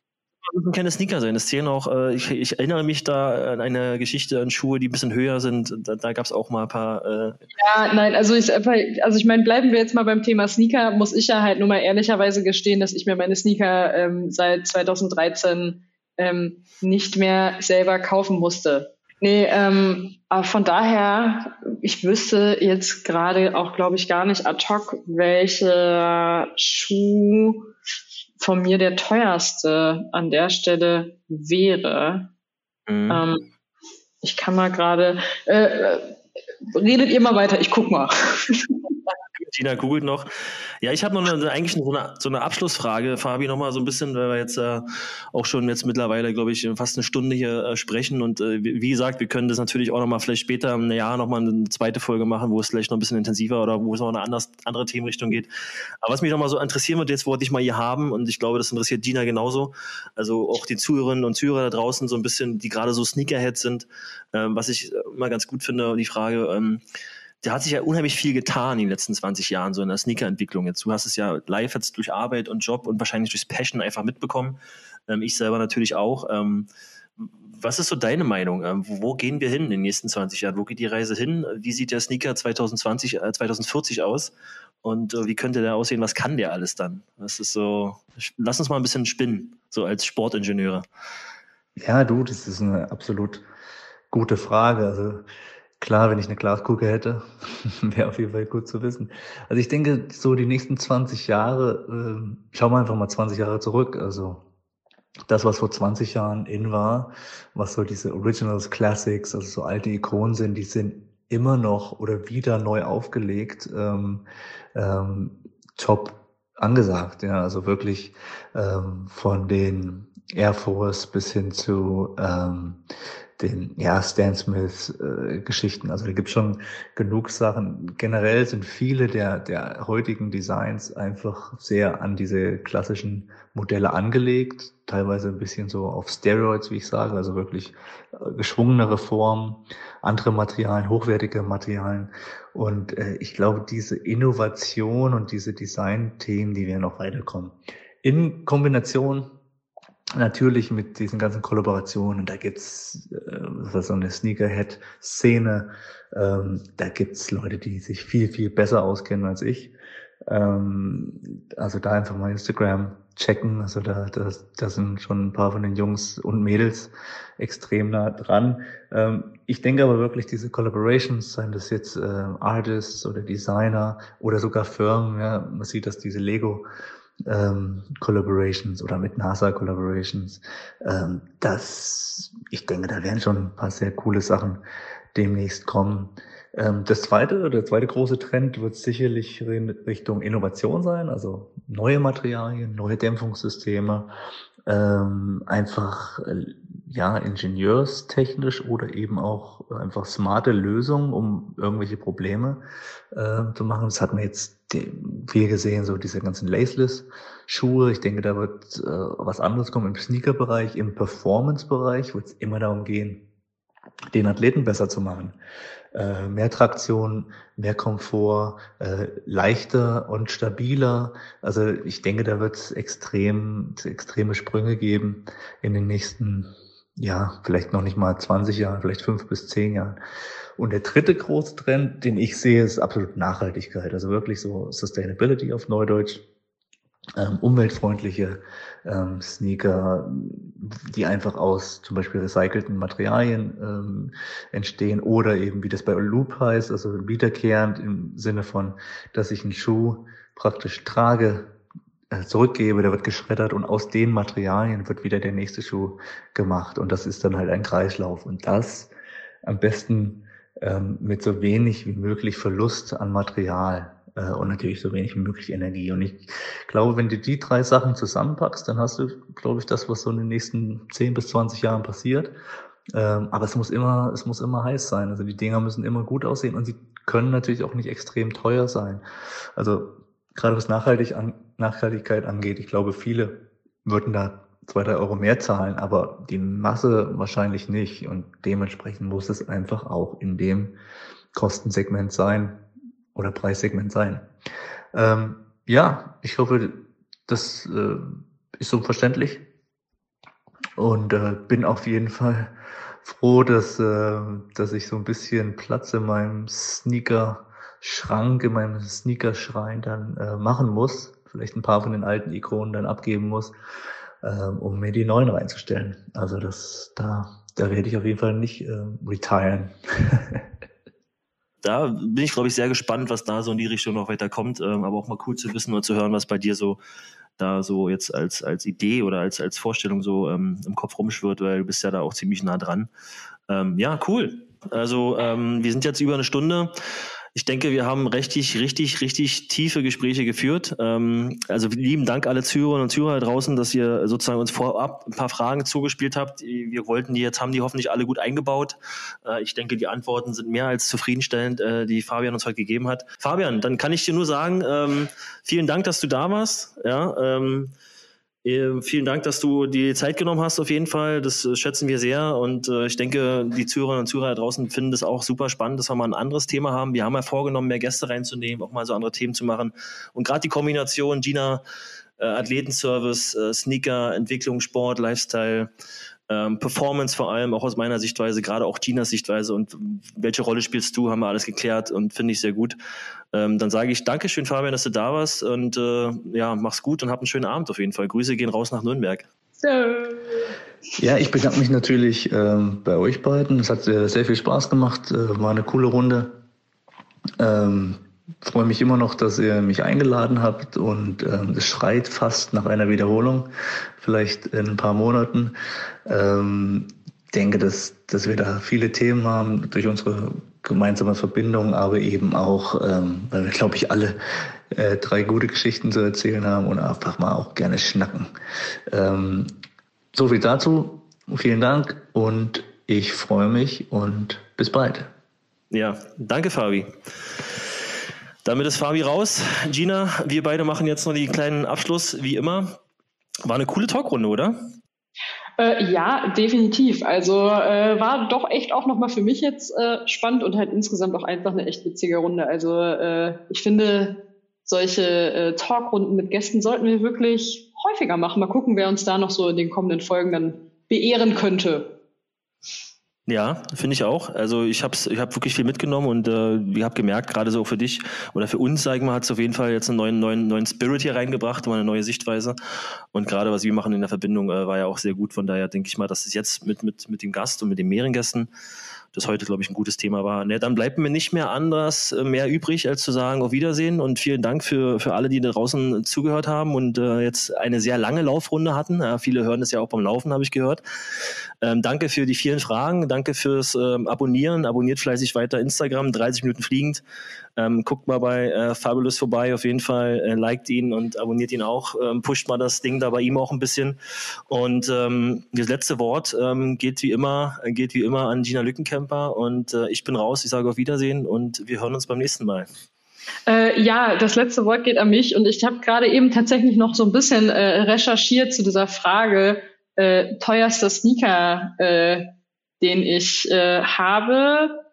müssen keine Sneaker sein. Es zählen auch, äh, ich, ich, erinnere mich da an eine Geschichte an Schuhe, die ein bisschen höher sind. Da, da gab es auch mal ein paar. Äh ja, nein, also ich, also ich meine, bleiben wir jetzt mal beim Thema Sneaker, muss ich ja halt nur mal ehrlicherweise gestehen, dass ich mir meine Sneaker ähm, seit 2013 ähm, nicht mehr selber kaufen musste. Nee, ähm, aber von daher, ich wüsste jetzt gerade auch, glaube ich, gar nicht ad hoc, welcher Schuh von mir der teuerste an der Stelle wäre. Mhm. Ähm, ich kann mal gerade, äh, äh redet ihr mal weiter, ich guck mal. Tina googelt noch. Ja, ich habe noch eine, eigentlich so eine, so eine Abschlussfrage, Fabi, noch mal so ein bisschen, weil wir jetzt äh, auch schon jetzt mittlerweile, glaube ich, fast eine Stunde hier äh, sprechen. Und äh, wie gesagt, wir können das natürlich auch noch mal vielleicht später im Jahr noch mal eine zweite Folge machen, wo es vielleicht noch ein bisschen intensiver oder wo es noch eine anders, andere Themenrichtung geht. Aber was mich noch mal so interessieren wird, jetzt wollte ich mal hier haben und ich glaube, das interessiert Gina genauso. Also auch die Zuhörerinnen und Zuhörer da draußen so ein bisschen, die gerade so Sneakerheads sind, ähm, was ich mal ganz gut finde, die Frage, ähm, da hat sich ja unheimlich viel getan in den letzten 20 Jahren, so in der Sneaker-Entwicklung. Jetzt, du hast es ja live jetzt durch Arbeit und Job und wahrscheinlich durchs Passion einfach mitbekommen. Ähm, ich selber natürlich auch. Ähm, was ist so deine Meinung? Ähm, wo gehen wir hin in den nächsten 20 Jahren? Wo geht die Reise hin? Wie sieht der Sneaker 2020, äh, 2040 aus? Und äh, wie könnte der aussehen? Was kann der alles dann? Das ist so, lass uns mal ein bisschen spinnen, so als Sportingenieure. Ja, du, das ist eine absolut gute Frage. Also Klar, wenn ich eine Glaskugel hätte, wäre auf jeden Fall gut zu wissen. Also ich denke, so die nächsten 20 Jahre, äh, schauen wir einfach mal 20 Jahre zurück. Also das, was vor 20 Jahren in war, was so diese Originals, Classics, also so alte Ikonen sind, die sind immer noch oder wieder neu aufgelegt, ähm, ähm, top angesagt. Ja, also wirklich ähm, von den Air Force bis hin zu ähm, den ja, Stan Smith-Geschichten. Äh, also da gibt schon genug Sachen. Generell sind viele der, der heutigen Designs einfach sehr an diese klassischen Modelle angelegt, teilweise ein bisschen so auf Steroids, wie ich sage, also wirklich äh, geschwungenere Formen, andere Materialien, hochwertige Materialien. Und äh, ich glaube, diese Innovation und diese Design-Themen, die werden noch weiterkommen. In Kombination natürlich mit diesen ganzen Kollaborationen, da gibt's äh, so eine Sneakerhead-Szene, ähm, da gibt's Leute, die sich viel, viel besser auskennen als ich. Ähm, also da einfach mal Instagram checken, also da, da, da sind schon ein paar von den Jungs und Mädels extrem nah dran. Ähm, ich denke aber wirklich, diese Collaborations, seien das jetzt äh, Artists oder Designer oder sogar Firmen, ja, man sieht, dass diese Lego ähm, Collaborations oder mit NASA Collaborations. Ähm, das, ich denke, da werden schon ein paar sehr coole Sachen demnächst kommen. Ähm, das zweite, der zweite große Trend wird sicherlich in Richtung Innovation sein, also neue Materialien, neue Dämpfungssysteme, ähm, einfach äh, ja ingenieurstechnisch oder eben auch einfach smarte Lösungen, um irgendwelche Probleme äh, zu machen. Das hat man jetzt viel gesehen, so diese ganzen Laceless-Schuhe. Ich denke, da wird äh, was anderes kommen im Sneaker-Bereich, im Performance-Bereich wird es immer darum gehen, den Athleten besser zu machen. Äh, mehr Traktion, mehr Komfort, äh, leichter und stabiler. Also ich denke, da wird es extrem, extreme Sprünge geben in den nächsten, ja, vielleicht noch nicht mal 20 Jahren, vielleicht fünf bis zehn Jahren. Und der dritte große Trend, den ich sehe, ist absolut Nachhaltigkeit. Also wirklich so Sustainability auf Neudeutsch ähm, umweltfreundliche ähm, Sneaker, die einfach aus zum Beispiel recycelten Materialien ähm, entstehen oder eben, wie das bei Loop heißt, also wiederkehrend im Sinne von, dass ich einen Schuh praktisch trage, zurückgebe, der wird geschreddert und aus den Materialien wird wieder der nächste Schuh gemacht und das ist dann halt ein Kreislauf und das am besten ähm, mit so wenig wie möglich Verlust an Material äh, und natürlich so wenig wie möglich Energie. Und ich glaube, wenn du die drei Sachen zusammenpackst, dann hast du, glaube ich, das, was so in den nächsten 10 bis 20 Jahren passiert. Ähm, aber es muss immer, es muss immer heiß sein. Also die Dinger müssen immer gut aussehen und sie können natürlich auch nicht extrem teuer sein. Also gerade was Nachhaltig an, Nachhaltigkeit angeht, ich glaube, viele würden da zwei, drei Euro mehr zahlen, aber die Masse wahrscheinlich nicht. Und dementsprechend muss es einfach auch in dem Kostensegment sein, oder Preissegment sein. Ähm, ja, ich hoffe, das äh, ist so verständlich. und äh, bin auf jeden Fall froh, dass, äh, dass ich so ein bisschen Platz in meinem Sneaker-Schrank, in meinem Sneakerschrein dann äh, machen muss. Vielleicht ein paar von den alten Ikonen dann abgeben muss, äh, um mir die neuen reinzustellen. Also das, da, da werde ich auf jeden Fall nicht äh, retiren. da bin ich, glaube ich, sehr gespannt, was da so in die Richtung noch weiter kommt. Ähm, aber auch mal cool zu wissen und zu hören, was bei dir so da so jetzt als, als Idee oder als, als Vorstellung so ähm, im Kopf rumschwirrt, weil du bist ja da auch ziemlich nah dran. Ähm, ja, cool. Also ähm, wir sind jetzt über eine Stunde. Ich denke, wir haben richtig, richtig, richtig tiefe Gespräche geführt. Ähm, also lieben Dank alle Zuhörerinnen und Zuhörer draußen, dass ihr sozusagen uns vorab ein paar Fragen zugespielt habt. Wir wollten die jetzt, haben die hoffentlich alle gut eingebaut. Äh, ich denke, die Antworten sind mehr als zufriedenstellend, äh, die Fabian uns heute gegeben hat. Fabian, dann kann ich dir nur sagen, ähm, vielen Dank, dass du da warst. Ja, ähm, äh, vielen Dank, dass du die Zeit genommen hast, auf jeden Fall. Das äh, schätzen wir sehr. Und äh, ich denke, die Zuhörerinnen und Zuhörer draußen finden das auch super spannend, dass wir mal ein anderes Thema haben. Wir haben ja vorgenommen, mehr Gäste reinzunehmen, auch mal so andere Themen zu machen. Und gerade die Kombination Gina, äh, Athletenservice, äh, Sneaker, Entwicklung, Sport, Lifestyle, ähm, Performance vor allem, auch aus meiner Sichtweise, gerade auch Ginas Sichtweise und welche Rolle spielst du, haben wir alles geklärt und finde ich sehr gut. Ähm, dann sage ich Dankeschön, Fabian, dass du da warst und äh, ja, mach's gut und hab einen schönen Abend auf jeden Fall. Grüße gehen raus nach Nürnberg. So. Ja, ich bedanke mich natürlich ähm, bei euch beiden. Es hat äh, sehr viel Spaß gemacht, äh, war eine coole Runde. Ähm, freue mich immer noch, dass ihr mich eingeladen habt und ähm, es schreit fast nach einer Wiederholung, vielleicht in ein paar Monaten. Ähm, denke, dass, dass wir da viele Themen haben durch unsere gemeinsame Verbindung, aber eben auch, ähm, weil wir, glaube ich, alle äh, drei gute Geschichten zu erzählen haben und einfach mal auch gerne schnacken. Ähm, so viel dazu. Vielen Dank und ich freue mich und bis bald. Ja, danke, Fabi. Damit ist Fabi raus. Gina, wir beide machen jetzt noch den kleinen Abschluss, wie immer. War eine coole Talkrunde, oder? Äh, ja, definitiv. Also äh, war doch echt auch nochmal für mich jetzt äh, spannend und halt insgesamt auch einfach eine echt witzige Runde. Also äh, ich finde, solche äh, Talkrunden mit Gästen sollten wir wirklich häufiger machen. Mal gucken, wer uns da noch so in den kommenden Folgen dann beehren könnte. Ja, finde ich auch. Also ich habe ich hab wirklich viel mitgenommen und äh, ich habe gemerkt, gerade so für dich oder für uns, sag ich mal, hat es auf jeden Fall jetzt einen neuen, neuen, neuen Spirit hier reingebracht und eine neue Sichtweise. Und gerade was wir machen in der Verbindung äh, war ja auch sehr gut. Von daher denke ich mal, dass es jetzt mit, mit, mit dem Gast und mit den mehreren Gästen das heute, glaube ich, ein gutes Thema war. Ne, dann bleibt mir nicht mehr anders äh, mehr übrig, als zu sagen, auf Wiedersehen und vielen Dank für, für alle, die da draußen zugehört haben und äh, jetzt eine sehr lange Laufrunde hatten. Ja, viele hören das ja auch beim Laufen, habe ich gehört. Ähm, danke für die vielen Fragen, danke fürs ähm, Abonnieren. Abonniert fleißig weiter Instagram, 30 Minuten fliegend. Ähm, guckt mal bei äh, Fabulous vorbei, auf jeden Fall, äh, liked ihn und abonniert ihn auch, ähm, pusht mal das Ding da bei ihm auch ein bisschen. Und ähm, das letzte Wort ähm, geht wie immer, geht wie immer an Gina Lückenkämper und äh, ich bin raus, ich sage auf Wiedersehen und wir hören uns beim nächsten Mal. Äh, ja, das letzte Wort geht an mich und ich habe gerade eben tatsächlich noch so ein bisschen äh, recherchiert zu dieser Frage äh, teuerster Sneaker, äh, den ich äh, habe.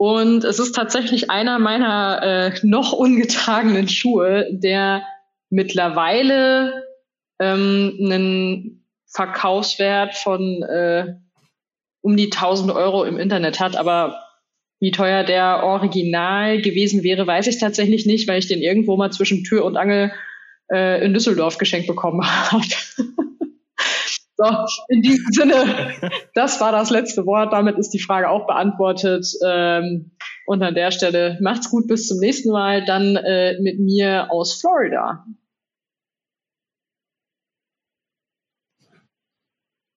Und es ist tatsächlich einer meiner äh, noch ungetragenen Schuhe, der mittlerweile ähm, einen Verkaufswert von äh, um die 1000 Euro im Internet hat. Aber wie teuer der Original gewesen wäre, weiß ich tatsächlich nicht, weil ich den irgendwo mal zwischen Tür und Angel äh, in Düsseldorf geschenkt bekommen habe. So, in diesem Sinne, das war das letzte Wort. Damit ist die Frage auch beantwortet. Ähm, und an der Stelle macht's gut, bis zum nächsten Mal. Dann äh, mit mir aus Florida.